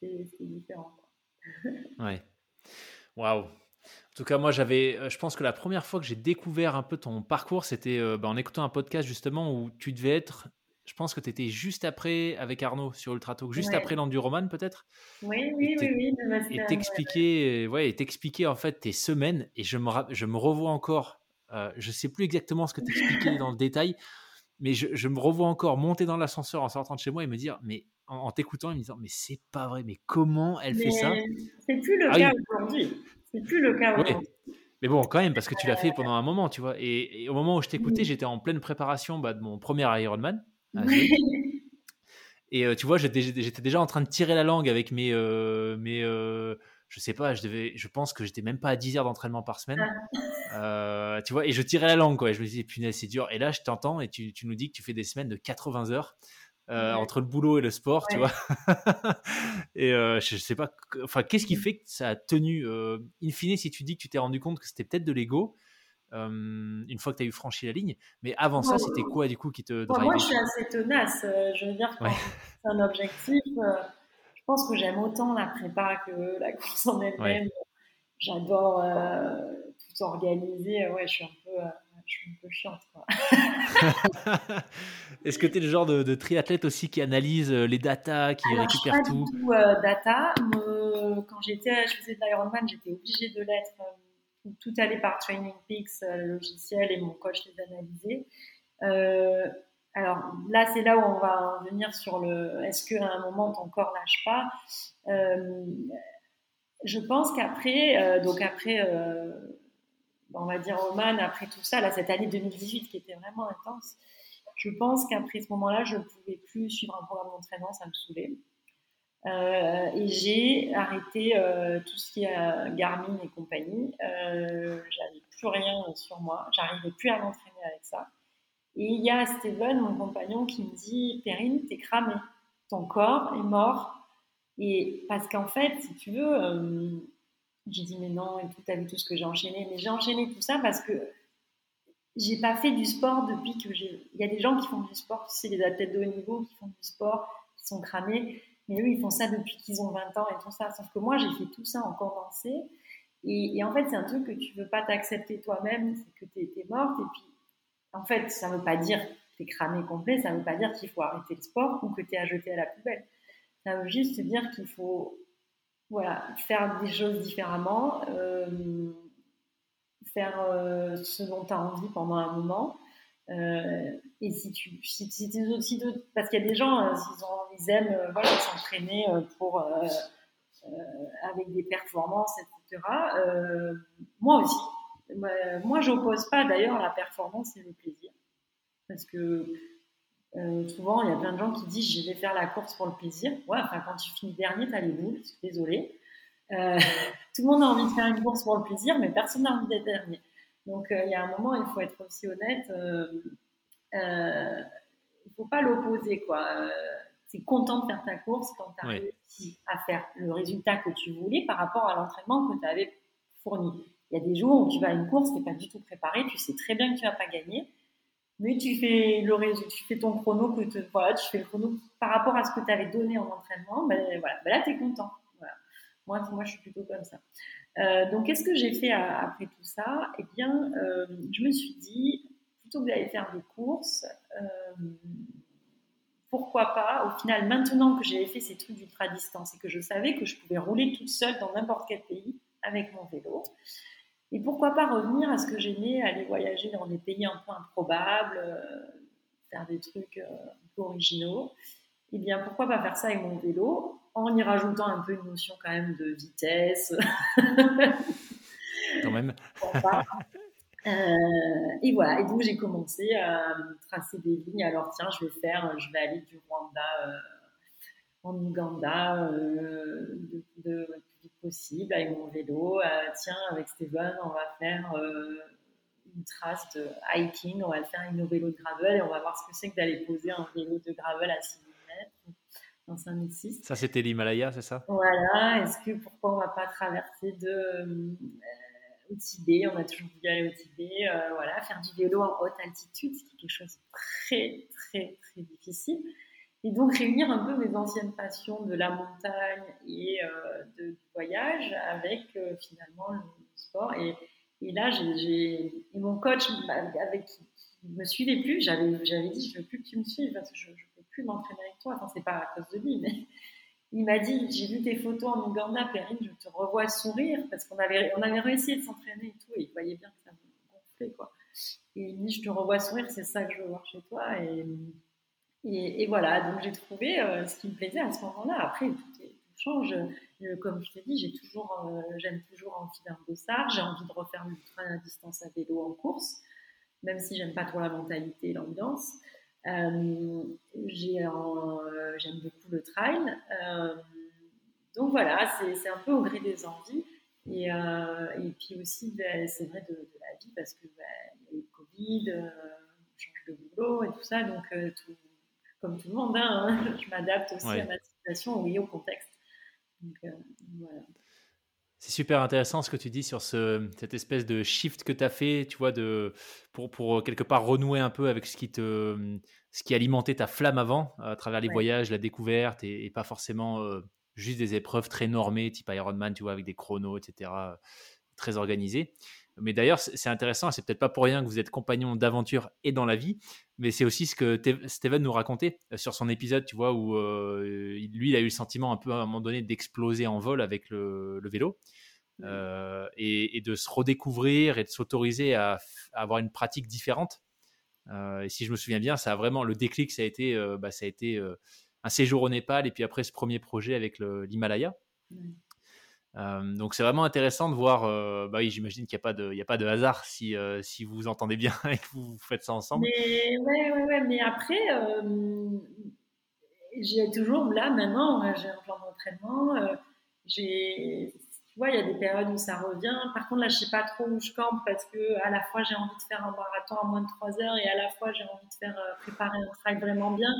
S1: c'était, différent.
S2: Quoi. ouais. Waouh. En tout cas, moi, j'avais, euh, je pense que la première fois que j'ai découvert un peu ton parcours, c'était euh, bah, en écoutant un podcast justement où tu devais être, je pense que tu étais juste après avec Arnaud sur Ultra Talk, juste après l'enduroman peut-être?
S1: Oui, oui, oui, oui.
S2: Et t'expliquer, ouais, et t'expliquer en fait tes semaines. Et je me, je me revois encore. Euh, je sais plus exactement ce que tu expliquais dans le détail, mais je, je, me revois encore monter dans l'ascenseur en sortant de chez moi et me dire, mais en, t'écoutant et me disant mais c'est pas vrai, mais comment elle fait ça?
S1: C'est plus le ah cas aujourd'hui. C'est plus le cas aujourd'hui.
S2: Mais bon, quand même, parce que tu l'as fait pendant un moment, tu vois. Et, au moment où je t'écoutais, j'étais en pleine préparation bah, de mon premier Ironman. et euh, tu vois, j'étais déjà en train de tirer la langue avec mes, euh, mes euh, je sais pas, je devais, je pense que j'étais même pas à 10 heures d'entraînement par semaine. Ah. tu vois, et je tirais la langue, quoi. Et je me disais, punaise, c'est dur. Et là, je t'entends et tu, tu, nous dis que tu fais des semaines de 80 heures. Euh, entre le boulot et le sport, tu vois. et euh, je, sais pas, enfin, qu'est-ce qui mmh. fait que ça a tenu euh, In fine, si tu dis que tu t'es rendu compte que c'était peut-être de l'ego, une fois que tu as eu franchi la ligne, mais avant ça, c'était quoi du coup qui te
S1: Moi, je suis assez tenace. je veux dire, c'est un objectif, je pense que j'aime autant la prépa que la course en elle-même. j'adore tout organiser. Ouais, je suis un peu, je suis un peu chiante.
S2: Est-ce que tu es le genre de, triathlète aussi qui analyse les datas, qui récupère
S1: pas
S2: tout,
S1: du tout data. quand j'étais, je faisais de l'Ironman, j'étais obligée de l'être. tout allait par Training Peaks, logiciel, et mon coach les analysait. Alors là, c'est là où on va venir sur le est-ce qu'à un moment ton corps lâche pas? Euh, Je pense qu'après, euh, donc après, euh, on va dire Oman, après tout ça, cette année 2018 qui était vraiment intense, je pense qu'après ce moment-là, je ne pouvais plus suivre un programme d'entraînement, ça me saoulait. et j'ai arrêté tout ce qui est Garmin et compagnie. J'avais plus rien sur moi, j'arrivais plus à m'entraîner avec ça. Et il y a Steven, mon compagnon, qui me dit Perrine, t'es cramé. Ton corps est mort. Et parce qu'en fait, si tu veux, euh, j'ai dit mais non, et tout, t'as vu tout ce que j'ai enchaîné. Mais j'ai enchaîné tout ça parce que j'ai pas fait du sport depuis que j'ai. Il y a des gens qui font du sport, tu les athlètes de haut niveau qui font du sport, qui sont cramés. Mais eux, ils font ça depuis qu'ils ont 20 ans et tout ça. Sauf que moi, j'ai fait tout ça en condensé. Et, en fait, c'est un truc que tu veux pas t'accepter toi-même, c'est que tu es morte. Et puis, en fait, ça ne veut pas dire que tu es cramé complet, ça ne veut pas dire qu'il faut arrêter le sport ou que tu es à jeter à la poubelle. Ça veut juste dire qu'il faut voilà, faire des choses différemment, euh, faire euh, ce dont tu as envie pendant un moment. Euh, et si tu si, si, parce qu'il y a des gens, ils, ont, ils aiment voilà, s'entraîner pour avec des performances, etc. moi aussi, moi, j'oppose pas d'ailleurs la performance et le plaisir. Parce que euh, souvent, il y a plein de gens qui disent je vais faire la course pour le plaisir. Ouais, enfin, quand tu finis dernier, tu as les boules, désolé. Euh, tout le monde a envie de faire une course pour le plaisir, mais personne n'a envie d'être dernier. Donc, euh, il y a un moment, il faut être aussi honnête. il ne faut pas l'opposer, quoi. tu es content de faire ta course quand tu as réussi à faire le résultat que tu voulais par rapport à l'entraînement que tu avais fourni. Il y a des jours où tu vas à une course, tu n'es pas du tout préparé, tu sais très bien que tu vas pas gagner, mais tu fais le tu fais ton chrono que voilà, tu fais le chrono par rapport à ce que tu avais donné en entraînement, ben, voilà, ben là tu es content. Moi, moi, je suis plutôt comme ça. Euh, donc, qu'est-ce que j'ai fait après tout ça? Eh bien, euh, je me suis dit, plutôt que d'aller faire des courses, euh, pourquoi pas, au final, maintenant que j'avais fait ces trucs d'ultra-distance et que je savais que je pouvais rouler toute seule dans n'importe quel pays avec mon vélo, et pourquoi pas revenir à ce que j'aimais, aller voyager dans des pays un peu improbables, euh, faire des trucs euh, un peu originaux. Eh bien, pourquoi pas faire ça avec mon vélo en y rajoutant un peu une notion quand même de vitesse.
S2: quand même.
S1: Euh, et voilà, et donc j'ai commencé à tracer des lignes. Alors tiens, je vais faire, je vais aller du Rwanda en Ouganda, de, de, possible avec mon vélo. Euh, tiens, avec Steven, on va faire euh, une trace de hiking, on va faire une vélo de gravel et on va voir ce que c'est que d'aller poser un vélo de gravel à 6 mètres dans 5006.
S2: Ça, c'était l'Himalaya, c'est ça?
S1: Voilà. Est-ce que pourquoi on va pas traverser de euh, au Tibet? On a toujours voulu aller au Tibet. voilà, faire du vélo en haute altitude, c'est quelque chose de très, très, très difficile. Et donc réunir un peu mes anciennes passions de la montagne et euh, de, voyage avec euh, finalement le sport. Et, là, mon coach bah, avec qui, me suivait plus, j'avais dit je veux plus que tu me suives parce que je ne peux plus m'entraîner avec toi. Enfin, c'est pas à cause de lui, mais il m'a dit j'ai vu tes photos en Ouganda, Perrine, je te revois sourire parce qu'on avait on avait réussi de s'entraîner et tout, et il voyait bien que ça me gonflait quoi. Et il me dit je te revois sourire, c'est ça que je veux voir chez toi et, voilà, donc j'ai trouvé euh, ce qui me plaisait à ce moment-là. Après, tout, change. comme je te dis, j'ai toujours, euh, j'aime toujours en un dossard. J'ai envie de refaire le train à distance à vélo en course, même si j'aime pas trop la mentalité et l'ambiance. Euh, j'aime beaucoup le trail. donc voilà, c'est un peu au gré des envies. Et, et puis aussi, ben, c'est vrai de, la vie parce que ben, le Covid, on change de boulot et tout ça. Donc comme tout le monde, hein, je m'adapte aussi à ma situation, oui, au contexte. Euh,
S2: c'est super intéressant ce que tu dis sur ce, cette espèce de shift que tu as fait, tu vois, de, pour, pour, euh, quelque part renouer un peu avec ce qui, te, ce qui alimentait ta flamme avant, à travers les voyages, la découverte, et, pas forcément euh, juste des épreuves très normées, type Ironman, tu vois, avec des chronos, etc. très organisé. Mais d'ailleurs, c'est intéressant, c'est peut-être pas pour rien que vous êtes compagnon d'aventure et dans la vie, mais c'est aussi ce que Steven nous racontait euh, sur son épisode, tu vois, où euh, lui, il a eu le sentiment un peu à un moment donné d'exploser en vol avec le, vélo. Euh, et, de se redécouvrir et de s'autoriser à, avoir une pratique différente. et si je me souviens bien, ça a vraiment le déclic, ça a été, bah, ça a été un séjour au Népal et puis après ce premier projet avec l'Himalaya. Donc c'est vraiment intéressant de voir. Bah oui, j'imagine qu'il n'y a pas de, a pas de hasard si si vous vous entendez bien et que vous faites ça ensemble.
S1: Mais ouais, ouais, ouais. Mais après, j'ai toujours là maintenant, j'ai un plan d'entraînement. j'ai, tu vois, il y a des périodes où ça revient. Par contre, là, je sais pas trop où je campe parce que à la fois j'ai envie de faire un marathon en moins de 3 heures et à la fois j'ai envie de faire préparer un trail vraiment bien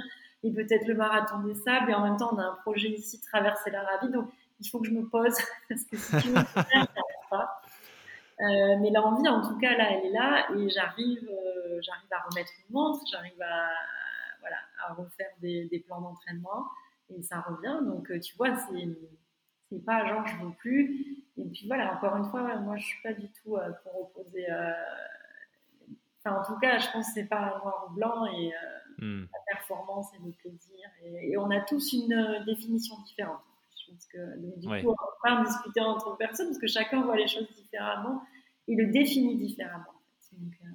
S1: et peut-être le marathon des sables et en même temps on a un projet ici traverser l'Arabie donc il faut que je me pose parce que si tu veux faire, pas. Euh, mais l'envie, en tout cas, là, elle est là et j'arrive, euh, j'arrive à remettre une montre, j'arrive à, voilà, à refaire des, des plans d'entraînement et ça revient. Donc, euh, tu vois, c'est, c'est pas genre je veux plus. Et puis voilà, encore une fois, moi, je suis pas du tout pour opposer. Enfin, en tout cas, je pense que c'est pas noir ou blanc et hmm. la performance et le plaisir. et, on a tous une définition différente parce que du coup, on va pas en discuter entre personnes parce que chacun voit les choses différemment et le définit différemment. Euh,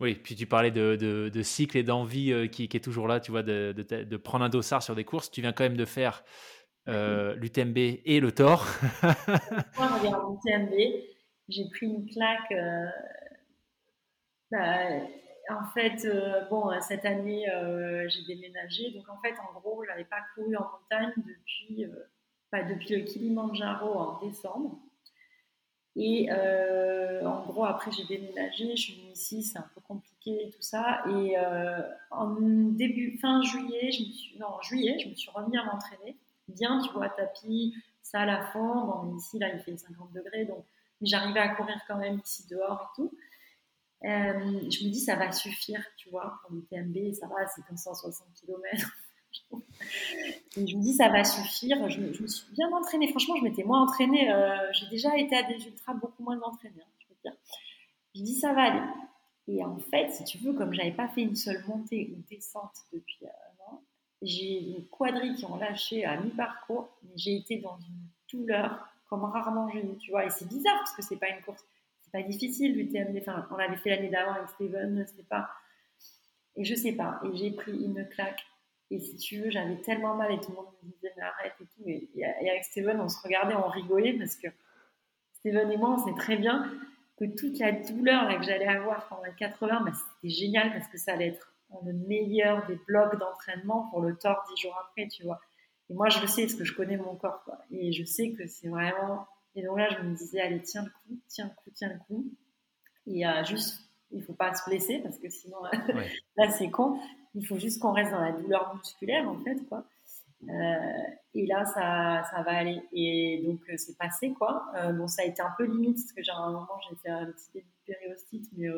S2: oui, puis tu parlais de, de, cycle et d'envie euh, qui, qui, est toujours là, tu vois, de, de, prendre un dossard sur des courses. Tu viens quand même de faire euh, l'UTMB et le Thor.
S1: Moi, regarde l'UTMB, j'ai pris une claque. Bah, en fait, euh, bon, cette année, euh, j'ai déménagé. Donc, en fait, en gros, je n'avais pas couru en montagne depuis, euh, pas depuis le Kilimanjaro en décembre. Et en gros, après, j'ai déménagé. Je suis venue ici, c'est un peu compliqué tout ça. Et en début, fin juillet, je me suis, non, en juillet, je me suis à m'entraîner. Bien, tu vois, tapis, salle à fond. Bon, ici, là, il fait 50 degrés. Donc, j'arrivais à courir quand même ici dehors et tout. Euh, je me dis, ça va suffire, tu vois, pour l'UTMB, ça va, c'est 160 km. Je me dis, ça va suffire. Je, me suis bien entraînée. Franchement, je m'étais moins entraînée. Euh, j'ai déjà été à des ultras beaucoup moins entraînée, hein, je veux dire. Je dis, ça va aller. Et en fait, si tu veux, comme j'avais pas fait une seule montée ou descente depuis un an, j'ai les quadrilles qui ont lâché à mi-parcours, mais j'ai été dans une douleur comme rarement j'ai eu, tu vois. Et c'est bizarre parce que c'est pas une course c'est pas difficile l'UTMB. Enfin, on l'avait fait l'année d'avant avec Steven, c'était pas. Et je sais pas. Et j'ai pris une claque. Et si tu veux, j'avais tellement mal et tout le monde me disait mais arrête et tout. Et, avec Steven, on se regardait, on rigolait parce que Steven et moi, on sait très bien que toute la douleur là, que j'allais avoir pendant les 80, bah, c'était génial parce que ça allait être le meilleur des blocs d'entraînement pour le tort dix jours après, tu vois. Et moi, je le sais parce que je connais mon corps. Et je sais que c'est vraiment et donc là, je me disais, allez, tiens le coup, tiens le coup, tiens le coup. Et euh, juste, il faut pas se blesser parce que sinon, là, c'est con. Il faut juste qu'on reste dans la douleur musculaire, en fait, quoi. Euh, et là, ça, ça va aller. Et donc, euh, c'est passé, quoi. bon, ça a été un peu limite parce que j'ai un moment, j'ai fait un petit périostite, mais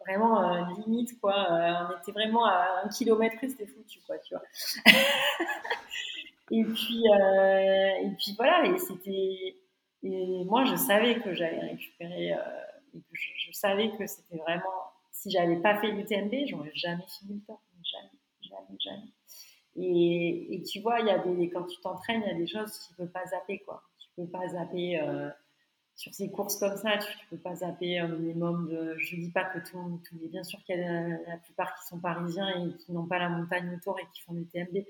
S1: vraiment limite, quoi. on était vraiment à un kilomètre et c'était foutu, quoi, tu vois. et puis, et puis voilà, et c'était et moi, je savais que j'allais récupérer, euh, que je, savais que c'était vraiment, si j'avais pas fait l'UTMB, j'aurais jamais fini le temps. Jamais, jamais, jamais. Et, tu vois, il y a des, quand tu t'entraînes, il y a des choses que tu peux pas zapper, quoi. Tu peux pas zapper, euh, sur ces courses comme ça, tu, peux pas zapper un minimum de, je dis pas que tout tout, bien sûr qu'il y a la, plupart qui sont parisiens et qui n'ont pas la montagne autour et qui font l'UTMB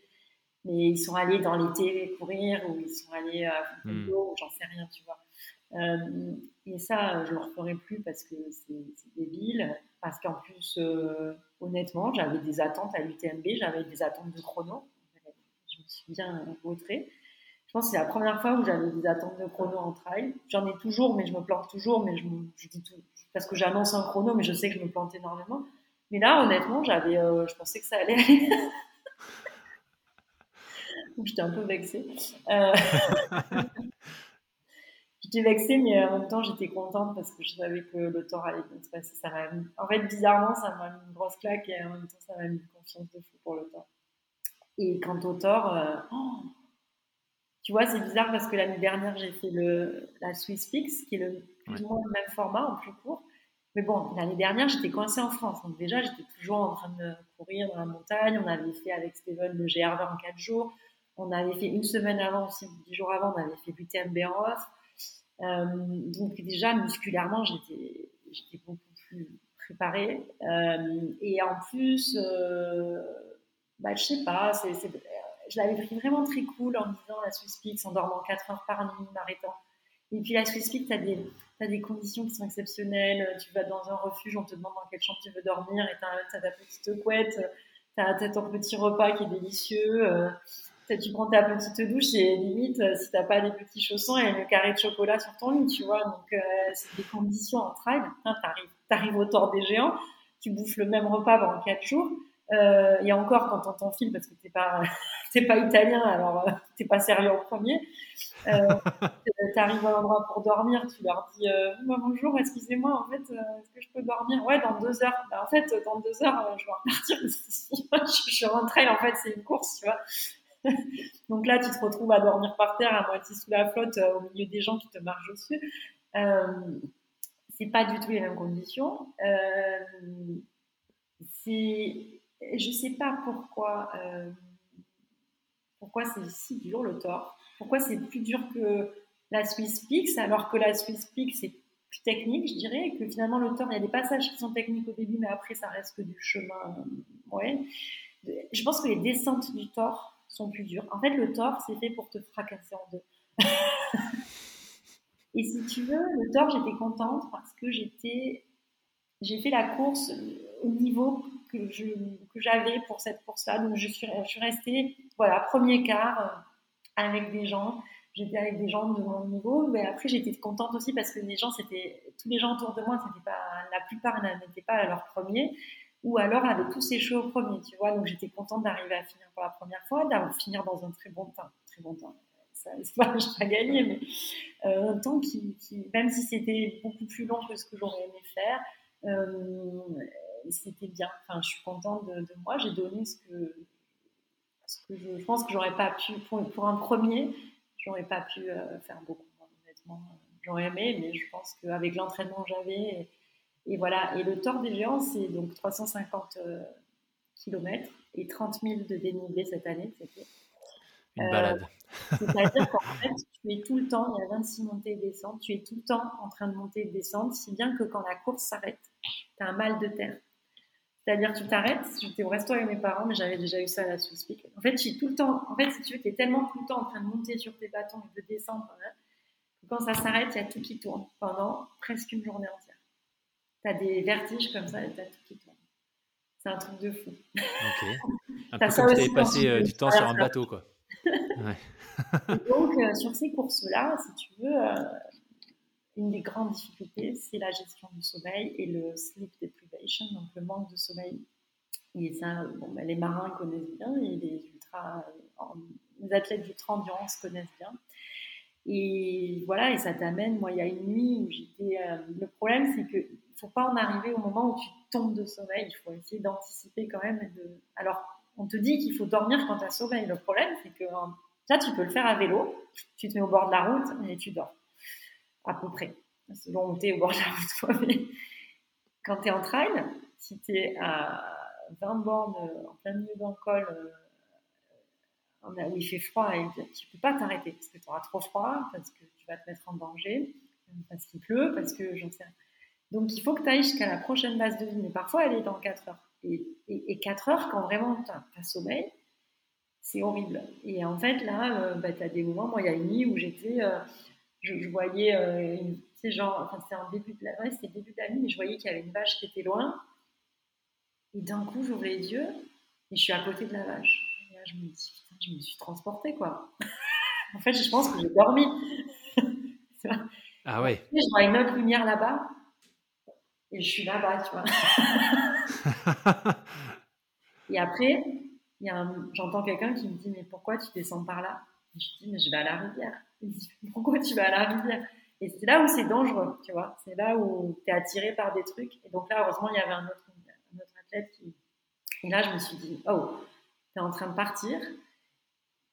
S1: mais ils sont allés dans l'été courir ou ils sont allés à Fontainebleau, hmm. j'en sais rien, tu vois. Euh, et ça, je ne le referai plus parce que c'est débile. Parce qu'en plus, euh, honnêtement, j'avais des attentes à l'UTMB, j'avais des attentes de chrono. Je me suis bien vautrée. Je pense que c'est la première fois où j'avais des attentes de chrono en trail. J'en ai toujours, mais je me plante toujours. Mais je, je dis tout parce que j'annonce un chrono, mais je sais que je me plante énormément. Mais là, honnêtement, j'avais, euh, je pensais que ça allait aller. J'étais un peu vexée. Euh... j'étais vexée, mais en même temps, j'étais contente parce que je savais que le tort allait bien se passer. Ça mis... En fait, bizarrement, ça m'a mis une grosse claque et en même temps, ça m'a mis une confiance de fou pour le tort. Et quant au tort, euh, oh, Tu vois, c'est bizarre parce que l'année dernière, j'ai fait le, la Swiss Peaks, qui est le, plus ou moins le même format, en plus court. Mais bon, l'année dernière, j'étais coincée en France. Donc déjà, j'étais toujours en train de courir dans la montagne. On avait fait avec Steven le GR20 en 4 jours. On avait fait une semaine avant aussi, 10 jours avant, on avait fait l'UTMB en. Euh, donc déjà, musculairement, j'étais beaucoup plus préparée. Euh, et en plus, euh, bah, je sais pas, je l'avais pris vraiment très cool en disant la Swiss Peaks, en dormant 4 heures par nuit, m'arrêtant. Et puis la Swiss Peaks, tu as des, des conditions qui sont exceptionnelles. Tu vas dans un refuge, on te demande dans quelle chambre tu veux dormir, et tu as, ta petite couette, tu as, ton petit repas qui est délicieux. Tu prends ta petite douche et limite, euh, si t'as pas des petits chaussons, il y a une carré de chocolat sur ton lit, tu vois. Donc, euh, c'est des conditions en trail. Hein, t'arrives, t'arrives au tort des géants, tu bouffes le même repas pendant quatre jours. Euh, et encore quand on t'enfile parce que t'es pas t'es pas italien alors euh, t'es pas sérieux en premier euh, t'arrives à l'endroit pour dormir tu leur dis euh, bonjour excusez-moi en fait est-ce que je peux dormir? Ouais dans deux heures bah, en fait dans deux heures je vais repartir je, suis en trail en fait c'est une course tu vois donc là tu te retrouves à dormir par terre à moitié sous la flotte au milieu des gens qui te marchent dessus c'est pas du tout les mêmes conditions c'est je sais pas pourquoi, euh, pourquoi c'est si dur le tort. Pourquoi c'est plus dur que la Swiss Peaks, alors que la Swiss Peaks c'est plus technique, je dirais, que finalement le tort, il y a des passages qui sont techniques au début, mais après ça reste que du chemin. Ouais. Je pense que les descentes du tort sont plus dures. En fait, le tort, c'est fait pour te fracasser en deux. et si tu veux, le tort, j'étais contente parce que j'étais, j'ai fait la course au niveau que je que j'avais pour cette course-là. Donc je suis je suis restée voilà premier quart euh, avec des gens. J'étais avec des gens de mon niveau, mais après j'étais contente aussi parce que les gens c'était tous les gens autour de moi, c'était pas la plupart n'étaient pas à leur premier ou alors avaient tous séché au premier, tu vois. Donc j'étais contente d'arriver à finir pour la première fois, d'avoir finir dans un très bon temps, très bon temps. Ça, pas, je pas gagné, mais euh, un temps qui, même si c'était beaucoup plus long que ce que j'aurais aimé faire, euh, c'était bien. Enfin, je suis contente de, moi. J'ai donné ce que, ce que je, pense que j'aurais pas pu, pour, pour un premier, j'aurais pas pu euh, faire beaucoup, honnêtement. J'aurais aimé, mais je pense qu'avec l'entraînement que j'avais, et, voilà. Et le tort des géants, c'est donc 350 euh, km et 30 000 de dénivelé cette année. C'était.
S2: Une balade.
S1: Euh, c'est-à-dire qu'en fait, tu es tout le temps, il y a 26 montées et descentes, tu es tout le temps en train de monter et de descendre, si bien que quand la course s'arrête, tu as un mal de terre. C'est-à-dire, tu t'arrêtes. J'étais au resto avec mes parents, mais j'avais déjà eu ça à la Swiss En fait, tu tout le temps. En fait, si tu veux, tu es tellement tout le temps en train de monter sur tes bâtons et de descendre. Hein, quand ça s'arrête, il y a tout qui tourne pendant presque une journée entière. Tu as des vertiges comme ça et tu as tout qui tourne. C'est un truc de fou.
S2: Ok. Un peu comme si tu passé euh, du temps sur un bateau, quoi.
S1: donc, euh, sur ces courses-là, si tu veux, euh, une des grandes difficultés, c'est la gestion du sommeil et le sleep deprivation, donc le manque de sommeil. Et ça, bon, ben, les marins connaissent bien et les ultra, les athlètes d'ultra-endurance connaissent bien. Et voilà, et ça t'amène, moi, il y a une nuit où j'étais. Le problème, c'est qu'il faut pas en arriver au moment où tu tombes de sommeil. Il faut essayer d'anticiper quand même. Alors, on te dit qu'il faut dormir quand tu as sommeil. Le problème, c'est que ça, tu peux le faire à vélo. Tu te mets au bord de la route et tu dors à peu près, selon où tu es au bord de la route. Mais quand tu es en trail, si tu es à 20 bornes euh, en plein milieu d'un col, euh, où il fait froid, et tu peux pas t'arrêter parce que tu auras trop froid, parce que tu vas te mettre en danger, parce qu'il pleut, parce que j'en sais rien. Donc il faut que tu ailles jusqu'à la prochaine base de vie, mais parfois elle est dans 4 heures. Et, et, 4 heures, quand vraiment tu as, sommeil, c'est horrible. Et en fait, là, euh, bah, tu as des moments, moi, il y a une nuit où j'étais je, voyais, euh, genre, enfin, c'était en début de la, ouais, c'était début de la nuit, mais je voyais qu'il y avait une vache qui était loin. Et d'un coup, j'ouvre les yeux et je suis à côté de la vache. Et là, je me dis, putain, je me suis transportée, quoi. en fait, je pense que j'ai dormi.
S2: ah ouais.
S1: je vois une autre lumière là-bas et je suis là-bas, tu vois. et après, j'entends quelqu'un qui me dit, mais pourquoi tu descends par là? Et Je dis, mais je vais à la rivière. pourquoi tu vas à la rivière? Et c'est là où c'est dangereux, tu vois. C'est là où tu es attiré par des trucs. Et donc là, heureusement, il y avait un autre, un autre athlète qui. Et là, je me suis dit, oh, tu es en train de partir.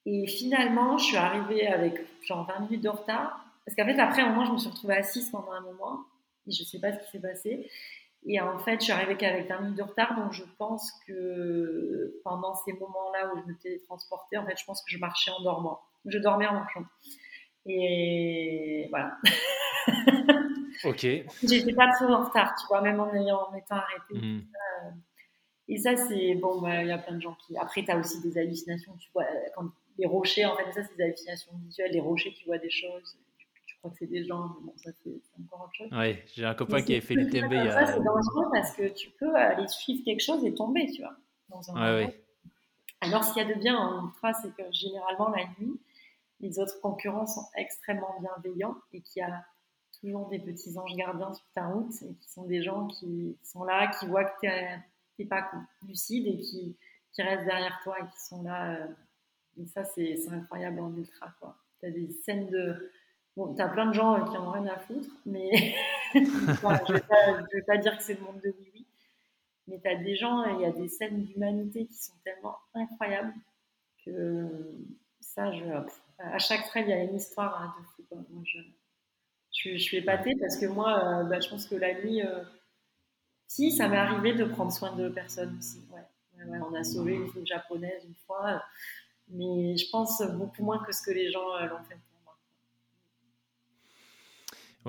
S1: Et finalement, je suis arrivée avec genre 20 minutes de retard. Parce qu'en fait, après, un moment, je me suis retrouvée assise pendant un moment. Je ne sais pas ce qui s'est passé. Et en fait, je suis arrivée qu'avec 20 minutes de retard. Donc, je pense que pendant ces moments-là où je me télétransportais, en fait, je pense que je marchais en dormant. Je dormais en marchant. Et voilà.
S2: ok.
S1: J'étais pas trop en retard, tu vois, même en, ayant, en étant arrêtée. Mhm. Et ça, c'est bon, bah, il y a plein de gens qui. Après, tu as aussi des hallucinations, tu vois, quand les rochers, en fait, ça, c'est des hallucinations visuelles, les rochers, tu vois des choses. Je crois que c'est des gens, bon, ça, c'est encore autre chose.
S2: Oui, j'ai un copain qui avait fait l'UTMB a.
S1: Ça, c'est dangereux parce que tu peux aller suivre quelque chose et tomber, tu vois. Dans un ouais, Alors, ce qu'il y a de bien en ultra, c'est que généralement, la nuit, les autres concurrents sont extrêmement bienveillants et qu'il y a toujours des petits anges gardiens sur ta route et qui sont des gens qui sont là, qui voient que tu n'es pas lucide et qui, qui, restent derrière toi et qui sont là. Euh, et ça, c'est incroyable en ultra. Tu as des scènes de. Bon, tu as plein de gens euh, qui en ont rien à foutre, mais je ne vais, pas dire que c'est le monde de oui-oui. Mais tu as des gens, il y a des scènes d'humanité qui sont tellement incroyables que ça, à chaque trail, il y a une histoire hein, de fou. Moi, je, suis épatée parce que moi, euh, bah, je pense que la nuit, euh, si, ça m'est arrivé de prendre soin de personnes aussi. On a sauvé une japonaise une fois, mais je pense beaucoup moins que ce que les gens l'ont fait.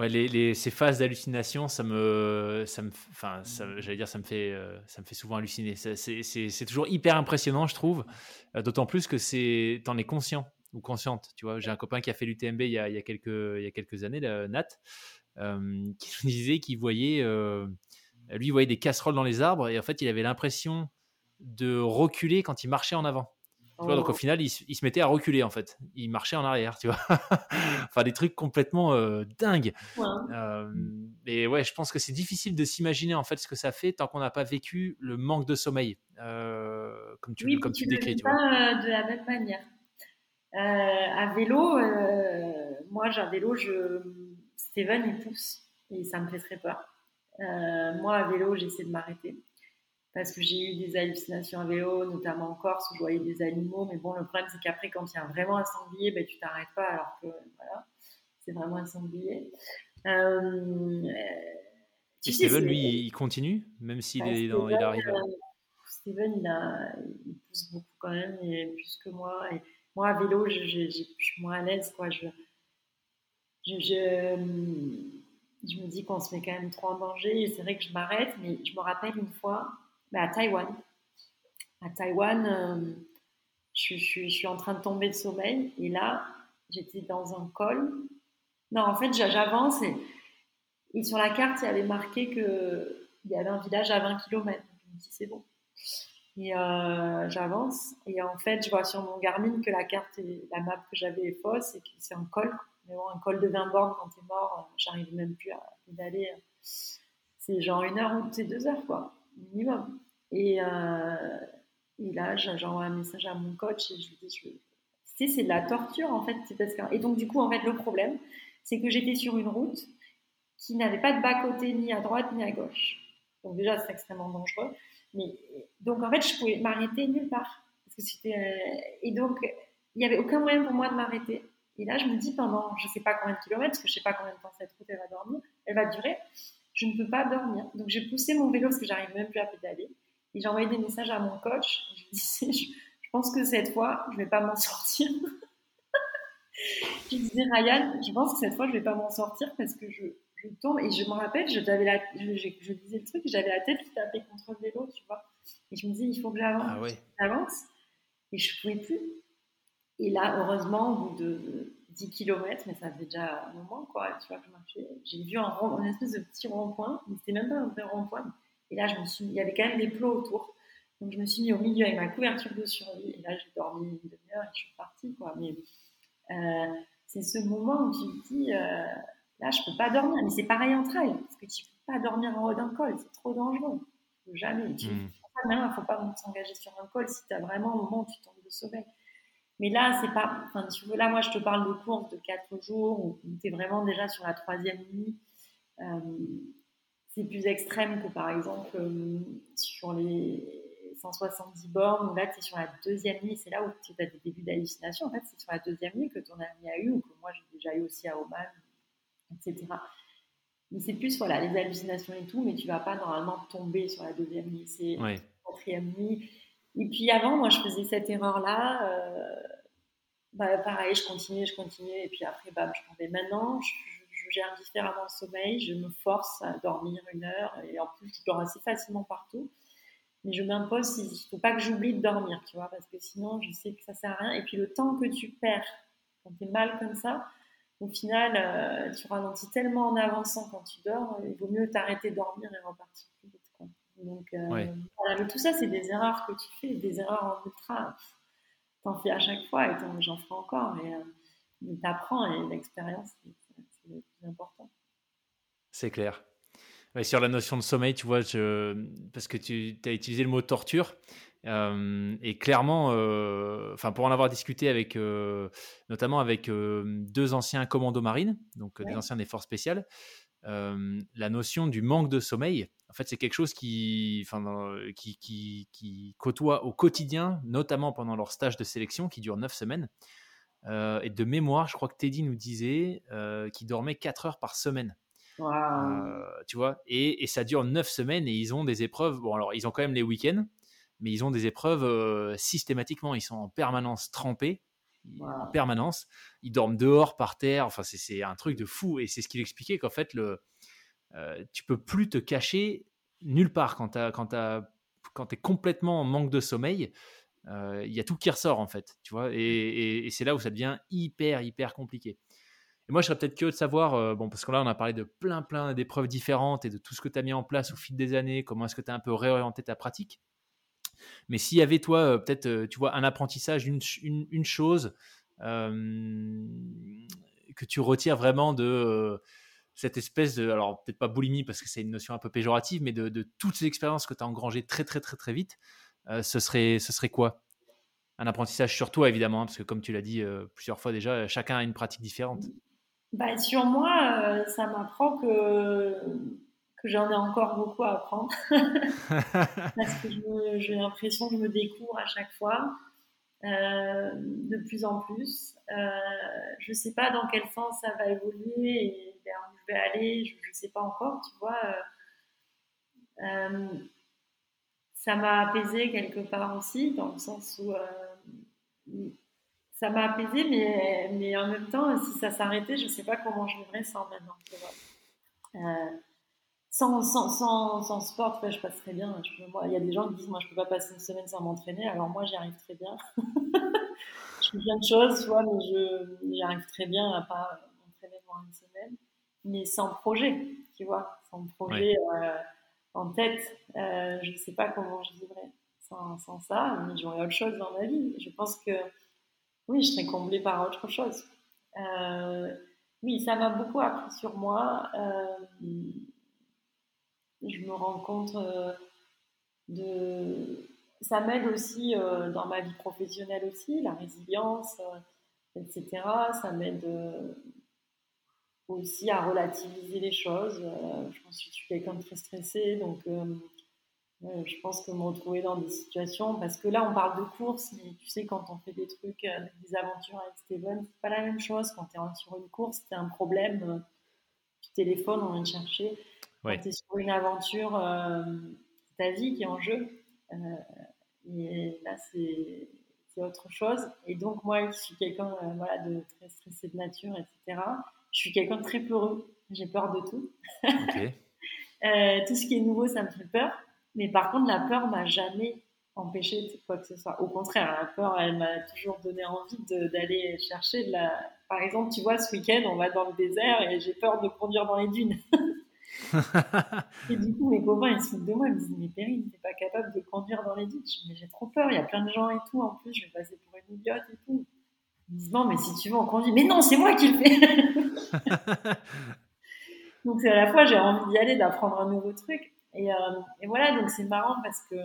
S2: Ouais, les, ces phases d'hallucination, ça me, ça me, enfin, j'allais dire, ça me fait, ça me fait souvent halluciner. C'est toujours hyper impressionnant, je trouve. D'autant plus que c'est, t'en es conscient ou consciente. Tu vois, j'ai un copain qui a fait l'UTMB il, il y a quelques, il y a quelques années, Nat, euh, qui me disait qu'il voyait, euh, lui, voyait des casseroles dans les arbres et en fait, il avait l'impression de reculer quand il marchait en avant. Tu vois, donc au oh. final, il, se mettait à reculer en fait. Il marchait en arrière, tu vois. enfin, des trucs complètement euh, dingues. et ouais, je pense que c'est difficile de s'imaginer en fait ce que ça fait tant qu'on n'a pas vécu le manque de sommeil, comme tu, comme tu, décris. Tu
S1: vois. de la même manière. Euh, à vélo, euh, moi j'ai un vélo, je... Steven il pousse et ça me fait très peur. Euh, moi à vélo, j'essaie de m'arrêter parce que j'ai eu des hallucinations à vélo, notamment en Corse où je voyais des animaux. Mais bon, le problème c'est qu'après, quand il y a vraiment un sanglier, ben, tu t'arrêtes pas alors que voilà, c'est vraiment un sanglier.
S2: Euh, et Steven, lui, il continue, même s'il est dans, il arrive.
S1: Steven, il, a, il pousse beaucoup quand même, et plus que moi. Et moi, à vélo, je, suis moins à l'aise. Quoi. Je, je, je, me dis qu'on se met quand même trop en danger. Et c'est vrai que je m'arrête, mais je me rappelle une fois bah, à Taïwan. À Taïwan, euh, je, suis en train de tomber de sommeil. Et là, j'étais dans un col. Non, en fait, j'avance et, sur la carte, il y avait marqué qu'il y avait un village à 20 km. Je me dis, c'est bon. Et euh, j'avance. Et en fait, je vois sur mon Garmin que la carte, et la map que j'avais est fausse et que c'est un col. Mais bon, un col de 20 bornes quand t'es mort, euh, j'arrive même plus à pédaler. C'est genre une heure ou deux heures, quoi, minimum. Et, euh, et là, j'envoie un message à mon coach et je lui dis, je... sais, c'est de la torture en fait. Parce que... Et donc, du coup, en fait, le problème, c'est que j'étais sur une route qui n'avait pas de bas-côté ni à droite ni à gauche. Donc, déjà, c'est extrêmement dangereux. Mais, donc, en fait, je pouvais m'arrêter nulle part. Parce que c'était, euh, et donc, il n'y avait aucun moyen pour moi de m'arrêter. Et là, je me dis pendant je ne sais pas combien de kilomètres, parce que je ne sais pas combien de temps cette route elle va durer, je ne peux pas dormir. Donc, j'ai poussé mon vélo parce que j'arrive même plus à pédaler. Et j'ai envoyé des messages à mon coach. Je lui disais, je, je pense que cette fois, je ne vais pas m'en sortir. je disais, Ryan, je pense que cette fois, je ne vais pas m'en sortir parce que je, je tombe et je me rappelle, je, la, je, je, disais le truc, j'avais la tête qui tapait contre le vélo, tu vois. Et je me disais, il faut que j'avance. Ah j'avance. Et je ne pouvais plus. Et là, heureusement, au bout de 10 km, mais ça faisait déjà un moment, quoi, tu vois, que je marchais, j'ai vu un, rond, une espèce de petit rond-point, mais c'était même pas un vrai rond-point. Et là, je me suis, il y avait quand même des plots autour. Donc, je me suis mis au milieu avec ma couverture de survie. Et là, j'ai dormi une demi-heure et je suis partie, quoi. Mais euh, c'est ce moment où tu te dis, euh, Là, je peux pas dormir. Mais c'est pareil en trail, parce que tu peux pas dormir en haut d'un col, c'est trop dangereux. Jamais. Tu... Mm. il ne faut pas s'engager sur un col si tu as vraiment un moment où tu tombes de sommeil. Mais là, c'est pas. Enfin, tu veux, là, moi, je te parle de courses de 4 jours où, tu es vraiment déjà sur la troisième nuit. Euh, c'est plus extrême que par exemple euh, sur les 170 bornes, où là, tu es sur la deuxième nuit, c'est là où tu as des débuts d'hallucination. En fait, c'est sur la deuxième nuit que ton ami a eu, ou que moi j'ai déjà eu aussi à Oman, etc. Mais c'est plus, voilà, les hallucinations et tout, mais tu vas pas normalement tomber sur la deuxième nuit, c'est la quatrième nuit. Et puis avant, moi, je faisais cette erreur-là. Euh, bah, pareil, je continuais, je continuais, et puis après, bah, je tombais. Maintenant, je, je, gère différemment le sommeil, je me force à dormir une heure, et en plus, je dors assez facilement partout. Mais je m'impose, il ne faut pas que j'oublie de dormir, tu vois, parce que sinon, je sais que ça sert à rien. Et puis, le temps que tu perds quand tu es mal comme ça, au final, euh, tu ralentis tellement en avançant quand tu dors, il vaut mieux t'arrêter de dormir et repartir plus vite. Quoi. Donc, euh, voilà, mais tout ça, c'est des erreurs que tu fais, des erreurs en ultra t'en fais à chaque fois et j'en ferai encore. Mais, euh, t'apprends et l'expérience, c'est le plus important.
S2: C'est clair. sur la notion de sommeil, tu vois, je, parce que tu as utilisé le mot torture. Euh, et clairement, euh, pour en avoir discuté avec, notamment avec deux anciens commandos marines, donc des anciens des forces spéciales, la notion du manque de sommeil, en fait, c'est quelque chose qui, enfin, qui, qui, qui, côtoie au quotidien, notamment pendant leur stage de sélection qui dure neuf semaines. et de mémoire, je crois que Teddy nous disait qu'ils dormaient 4 heures par semaine. tu vois, et, et, ça dure neuf semaines et ils ont des épreuves. Bon, alors ils ont quand même les week-ends, mais ils ont des épreuves systématiquement. Ils sont en permanence trempés, en permanence. Ils dorment dehors, par terre. Enfin, c'est un truc de fou. Et c'est ce qu'il expliquait qu'en fait, le, euh, tu peux plus te cacher nulle part quand tu es complètement en manque de sommeil. Il y a tout qui ressort en fait, tu vois, et, c'est là où ça devient hyper hyper compliqué. Et moi, je serais peut-être curieux de savoir, bon, parce que là, on a parlé de plein plein d'épreuves différentes et de tout ce que tu as mis en place au fil des années, comment est-ce que tu as un peu réorienté ta pratique. Mais s'il y avait, toi, peut-être, tu vois, un apprentissage, une, une, chose que tu retires vraiment de cette espèce de, alors peut-être pas boulimie parce que c'est une notion un peu péjorative, mais de, de toutes ces expériences que tu as engrangées très, très, très, très vite, ce, serait, ce serait quoi? Un apprentissage sur toi, évidemment, hein, parce que comme tu l'as dit plusieurs fois déjà, chacun a une pratique différente.
S1: Bah, sur moi, ça m'apprend que que j'en ai encore beaucoup à apprendre parce que j'ai l'impression que je me découvre à chaque fois euh, de plus en plus. Euh, je ne sais pas dans quel sens ça va évoluer et vers où je vais aller, je ne sais pas encore, tu vois. Euh, ça m'a apaisé quelque part aussi, dans le sens où ça m'a apaisé, mais, mais en même temps, si ça s'arrêtait, je ne sais pas comment je vivrais sans maintenant. Tu vois sans, sans, sans, sans, sport, je passe très bien. il y a des gens qui disent, moi, je peux pas passer une semaine sans m'entraîner. Alors moi, j'y arrive très bien. je fais plein de choses, vois, mais j'y arrive très bien à pas m'entraîner pendant une semaine. Mais sans projet, tu vois, sans projet euh, en tête, euh, je ne sais pas comment je vivrais sans, sans ça. Mais j'aurais autre chose dans ma vie. Je pense que, oui, je serais comblée par autre chose. Euh, oui, ça m'a beaucoup appris sur moi je me rends compte euh, de. Ça m'aide aussi euh, dans ma vie professionnelle aussi, la résilience, euh, etc. Ça m'aide aussi à relativiser les choses. je pense que je suis quelqu'un de très stressé, donc je pense que me retrouver dans des situations, parce que là on parle de course, mais tu sais, quand on fait des trucs, des aventures avec Steven, c'est pas la même chose. Quand tu es sur une course, as un problème, tu téléphones, on vient te chercher. Quand tu es sur une aventure, euh, ta vie qui est en jeu. Euh, et là, c'est autre chose. Et donc, moi, je suis quelqu'un euh, voilà, de très stressé de nature, etc. Je suis quelqu'un de très peureux. J'ai peur de tout. tout ce qui est nouveau, ça me fait peur. Mais par contre, la peur m'a jamais empêché de quoi que ce soit. Au contraire, la peur, elle m'a toujours donné envie d'aller chercher de la. Par exemple, tu vois, ce week-end, on va dans le désert et j'ai peur de conduire dans les dunes. et du coup, mes copains, ils se foutent de moi. Ils me disent, mais Perrine, t'es pas capable de conduire dans les ditches. Mais j'ai trop peur, il y a plein de gens et tout. En plus, je vais passer pour une idiote et tout. Ils me disent, non, mais si tu veux, on conduit. Mais non, c'est moi qui le fais. donc, c'est à la fois, j'ai envie d'y aller, d'apprendre un nouveau truc. Et, euh, et voilà, donc c'est marrant parce que,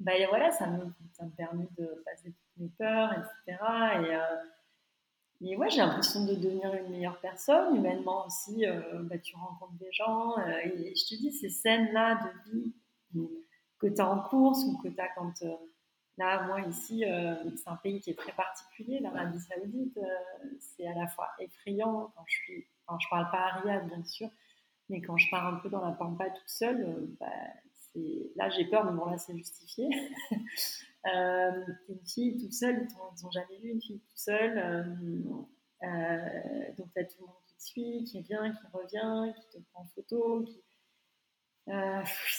S1: bah, et voilà, ça me, ça me permet de passer toutes mes peurs, etc. Et, euh, et ouais, j'ai l'impression de devenir une meilleure personne, humainement aussi. Euh, bah, tu rencontres des gens. Euh, et je te dis, ces scènes-là de vie, que tu as en course ou que tu as quand. là, moi, ici, c'est un pays qui est très particulier, l'Arabie Saoudite. c'est à la fois effrayant quand je suis. Enfin, je parle pas à Riyad, bien sûr, mais quand je pars un peu dans la pampa toute seule, bah, là, j'ai peur, mais bon, là, c'est justifié. euh, une fille toute seule, ils n'ont jamais vu une fille toute seule. Euh, euh, donc, tu as tout le monde qui te suit, qui vient, qui revient, qui te prend en photo.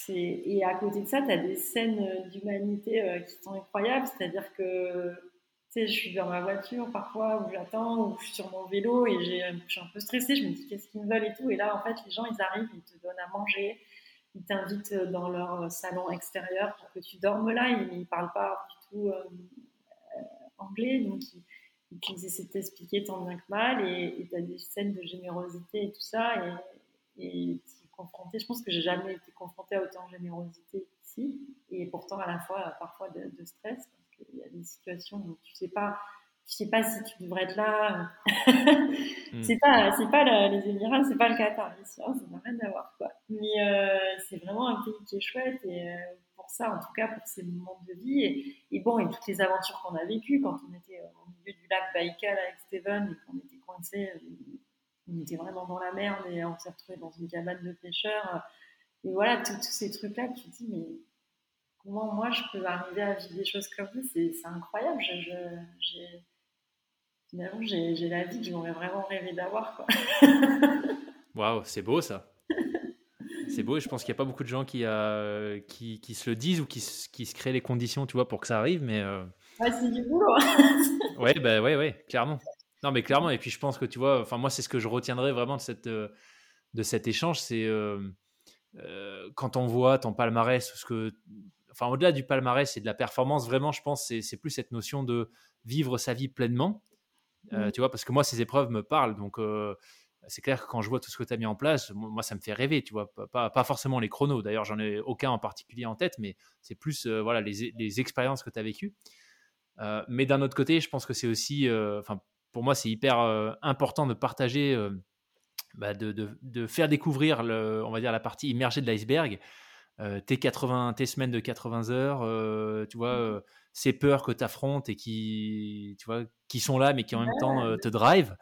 S1: Et à côté de ça, tu as des scènes d'humanité qui sont incroyables. C'est-à-dire que je suis dans ma voiture parfois où j'attends, ou je suis sur mon vélo et je suis un peu stressée. Je me dis qu'est-ce qu'ils veulent et tout. Et là, en fait, les gens, ils arrivent, ils te donnent à manger ils t'invitent dans leur salon extérieur pour que tu dormes là. Ils ne parlent pas du tout euh, euh, anglais, donc ils, essaient de t'expliquer tant bien que mal. Et tu as des scènes de générosité et tout ça. Et, et tu es confronté. Je pense que j'ai jamais été confrontée à autant de générosité ici. Et pourtant, à la fois, parfois de, de stress, parce qu'il y a des situations où tu ne sais pas je sais pas si tu devrais être là. Hmm. C'est pas, c'est pas les Émirats, c'est pas le Qatar, bien sûr, ça n'a rien à voir, quoi. Mais euh, c'est vraiment un pays qui est chouette et euh, pour ça, en tout cas, pour ces moments de vie et, bon, et toutes les aventures qu'on a vécues quand on était au milieu du lac Baïkal avec Steven et qu'on était coincé, on était vraiment dans la merde et on s'est retrouvé dans une cabane de pêcheurs. Et voilà, tous ces trucs-là, tu te dis, mais comment moi je peux arriver à vivre des choses comme ça? C'est incroyable. Je, finalement, j'ai la vie que j'aurais vraiment rêvé d'avoir.
S2: Waouh, c'est beau ça. C'est beau et je pense qu'il n'y a pas beaucoup de gens qui, euh, qui, qui, se le disent ou qui, qui, se créent les conditions, tu vois, pour que ça arrive. Mais
S1: euh... c'est du boulot.
S2: ouais, bah, ouais, ouais, clairement. Non, mais clairement. Et puis je pense que tu vois, enfin moi, c'est ce que je retiendrai vraiment de cette euh, de cet échange, c'est euh, quand on voit ton palmarès, ce que, enfin au-delà du palmarès et de la performance, vraiment, je pense, c'est plus cette notion de vivre sa vie pleinement euh, mmh. tu vois, parce que moi, ces épreuves me parlent. Donc, euh, c'est clair que quand je vois tout ce que tu as mis en place, moi, ça me fait rêver, tu vois. Pas, pas forcément les chronos. D'ailleurs, j'en ai aucun en particulier en tête, mais c'est plus euh, voilà, les, les, expériences que tu as vécues. mais d'un autre côté, je pense que c'est aussi, enfin, pour moi, c'est hyper important de partager, bah, de, de, de, faire découvrir, le, on va dire, la partie immergée de l'iceberg. tes, 80, tes semaines de 80 heures, tu vois, mmh ces peurs que tu affrontes et qui, tu vois, qui sont là, mais qui en même temps euh, te drive.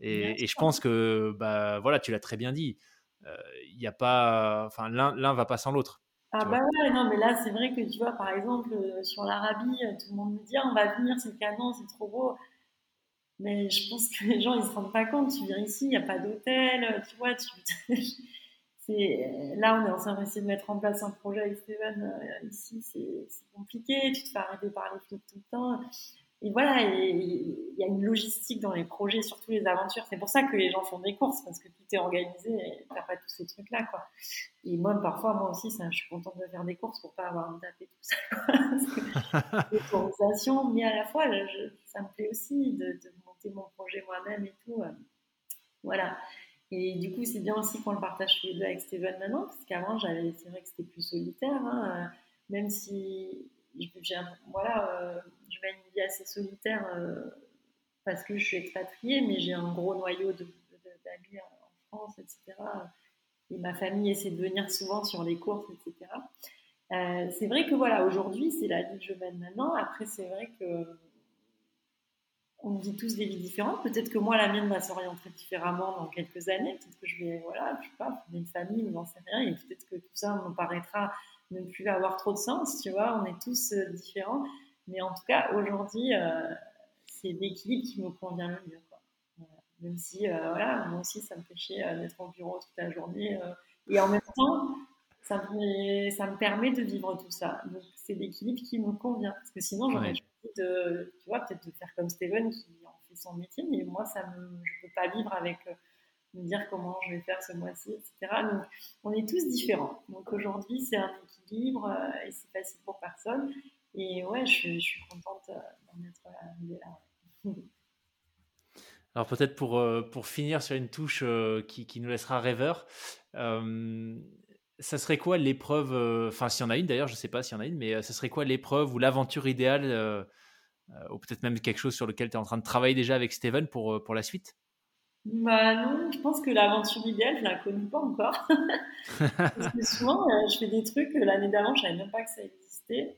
S2: Et, je pense que, bah, voilà, tu l'as très bien dit. Il n'y a pas, enfin, l'un va pas sans l'autre.
S1: Ah bah ouais, non, mais là, c'est vrai que tu vois, par exemple, sur l'Arabie, tout le monde me dit, ah, on va venir, c'est canon, c'est trop beau. Mais je pense que les gens, ils se rendent pas compte. Tu viens ici, il n'y a pas d'hôtel, tu vois, tu... là, on est en train d'essayer de mettre en place un projet avec Steven. Euh, ici, c'est compliqué. Tu te fais arrêter par les flics tout le temps. Et voilà, il y a une logistique dans les projets, surtout les aventures. C'est pour ça que les gens font des courses, parce que tout est organisé et t'as pas tous ces trucs-là, quoi. Et moi, parfois, moi aussi, je suis contente de faire des courses pour pas avoir à me taper tout ça, L'autorisation, mais à la fois, ça me plaît aussi de, de monter mon projet moi-même et tout. Euh, voilà. Et du coup, c'est bien aussi qu'on le partage tous les deux avec Steven maintenant, parce qu'avant, j'avais, c'est vrai que c'était plus solitaire, hein, euh, même si voilà, euh, je mène une vie assez solitaire euh, parce que je suis expatriée, mais j'ai un gros noyau de, d'amis en France, etc. Et ma famille essaie de venir souvent sur les courses, etc. c'est vrai que voilà, aujourd'hui, c'est la vie que je mène maintenant. Après, c'est vrai que on vit tous des vies différentes. Peut-être que moi, la mienne va s'orienter différemment dans quelques années. Peut-être que je vais, voilà, je sais pas, fonder une famille, mais j'en sais rien. Et peut-être que tout ça me paraîtra ne plus avoir trop de sens, tu vois. On est tous euh, différents. Mais en tout cas, aujourd'hui, euh, c'est l'équilibre qui me convient le mieux. Même si, euh, voilà, moi aussi, ça me fait chier d'être au bureau toute la journée. et en même temps, ça me, ça me permet de vivre tout ça. Donc, c'est l'équilibre qui me convient. Parce que sinon, j'aurais de, tu vois, peut-être de faire comme Steven qui en fait son métier, mais moi, ça me, je peux pas vivre avec euh, me dire comment je vais faire ce mois-ci, etc. Donc, on est tous différents. Donc, aujourd'hui, c'est un équilibre euh, et c'est facile pour personne. Et ouais, je, suis contente euh, d'en être là.
S2: Alors peut-être pour, pour finir sur une touche qui, qui, nous laissera rêveur, ça serait quoi l'épreuve, euh, enfin s'il y en a une d'ailleurs, je ne sais pas s'il y en a une, mais euh, ça serait quoi l'épreuve ou l'aventure idéale, euh, ou peut-être même quelque chose sur lequel tu es en train de travailler déjà avec Steven pour, pour la suite?
S1: Bah non, je pense que l'aventure idéale, je la connais pas encore. Parce que souvent, euh, je fais des trucs l'année d'avant, je savais même pas que ça existait.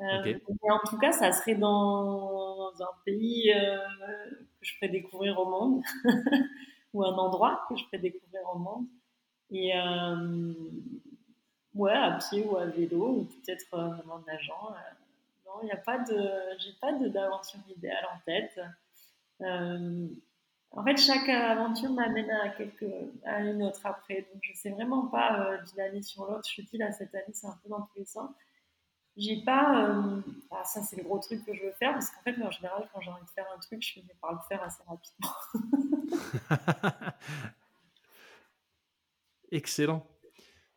S1: Euh, en tout cas, ça serait dans un pays euh, que je ferais découvrir au monde, ou un endroit que je ferais découvrir au monde. Et ouais, à pied ou à vélo, ou peut-être en nageant. non, il n'y a pas de, j'ai pas d'aventure idéale en tête. En fait, chaque aventure m'amène à, à une autre après. Donc, je sais vraiment pas euh, d'une année sur l'autre. Je te dis, là, cette année, c'est un peu dans tous les sens. J'ai pas. Euh, ah, ça, c'est le gros truc que je veux faire. Parce qu'en fait, en général, quand j'ai envie de faire un truc, je finis par le faire assez rapidement.
S2: Excellent.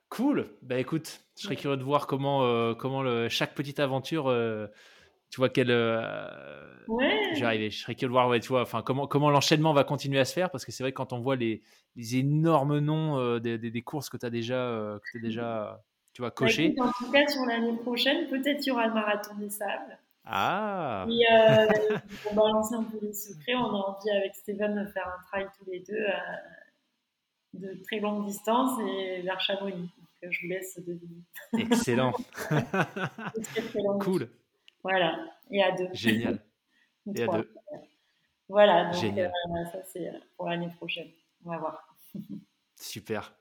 S2: Cool. Bah écoute, je serais curieux de voir comment, euh, comment le, chaque petite aventure tu vois quel euh,
S1: ouais.
S2: j'ai je serais curieux de voir ouais, tu vois enfin comment comment l'enchaînement va continuer à se faire parce que c'est vrai que quand on voit les, les énormes noms euh, des, des, courses que tu as déjà euh, que as déjà tu vois
S1: bah, coché en tout cas sur l'année prochaine peut-être il y aura le marathon des sables
S2: ah
S1: et euh, pour balancer un peu les secrets on a envie avec Steven de faire un trail tous les deux de très longue distance et vers Chamonix donc je vous laisse deviner
S2: excellent cool
S1: voilà, et à deux.
S2: Génial. et à deux.
S1: Voilà, donc euh, ça c'est pour l'année prochaine. On va voir.
S2: Super.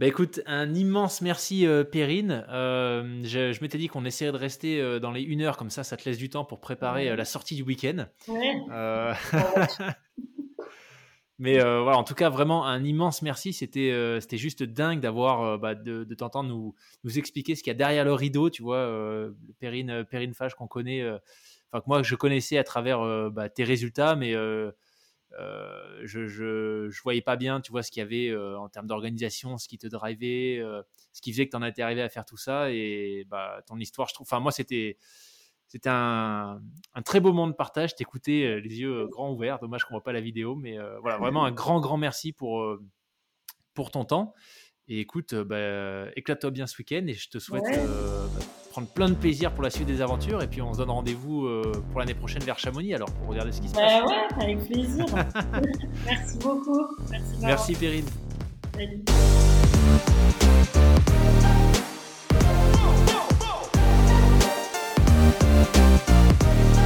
S2: Bah écoute, un immense merci euh, Perrine. Euh, je, m'étais dit qu'on essaierait de rester dans les une heure, comme ça, ça te laisse du temps pour préparer la sortie du week-end.
S1: Ouais.
S2: Mais euh, voilà, en tout cas, vraiment un immense merci. C'était euh, juste dingue d'avoir euh, bah, de, t'entendre nous, nous expliquer ce qu'il y a derrière le rideau, tu vois, Perrine, Perrine Fage qu'on connaît, enfin que moi je connaissais à travers bah, tes résultats, mais je, je, je voyais pas bien, tu vois, ce qu'il y avait en termes d'organisation, ce qui te drivait, ce qui faisait que tu en étais arrivé à faire tout ça. Et bah, ton histoire, je trouve, enfin moi c'était c'était un, très beau moment de partage. T'écoutais euh, les yeux euh, grands ouverts. Dommage qu'on voit pas la vidéo, mais euh, voilà, vraiment un grand, grand merci pour, pour ton temps. Et écoute, bah, éclate-toi bien ce week-end et je te souhaite bah, prendre plein de plaisir pour la suite des aventures. Et puis on se donne rendez-vous pour l'année prochaine vers Chamonix alors pour regarder ce qui se
S1: bah passe. Ouais, avec plaisir. merci beaucoup. Merci,
S2: merci Perrine.
S1: Salut. Bye.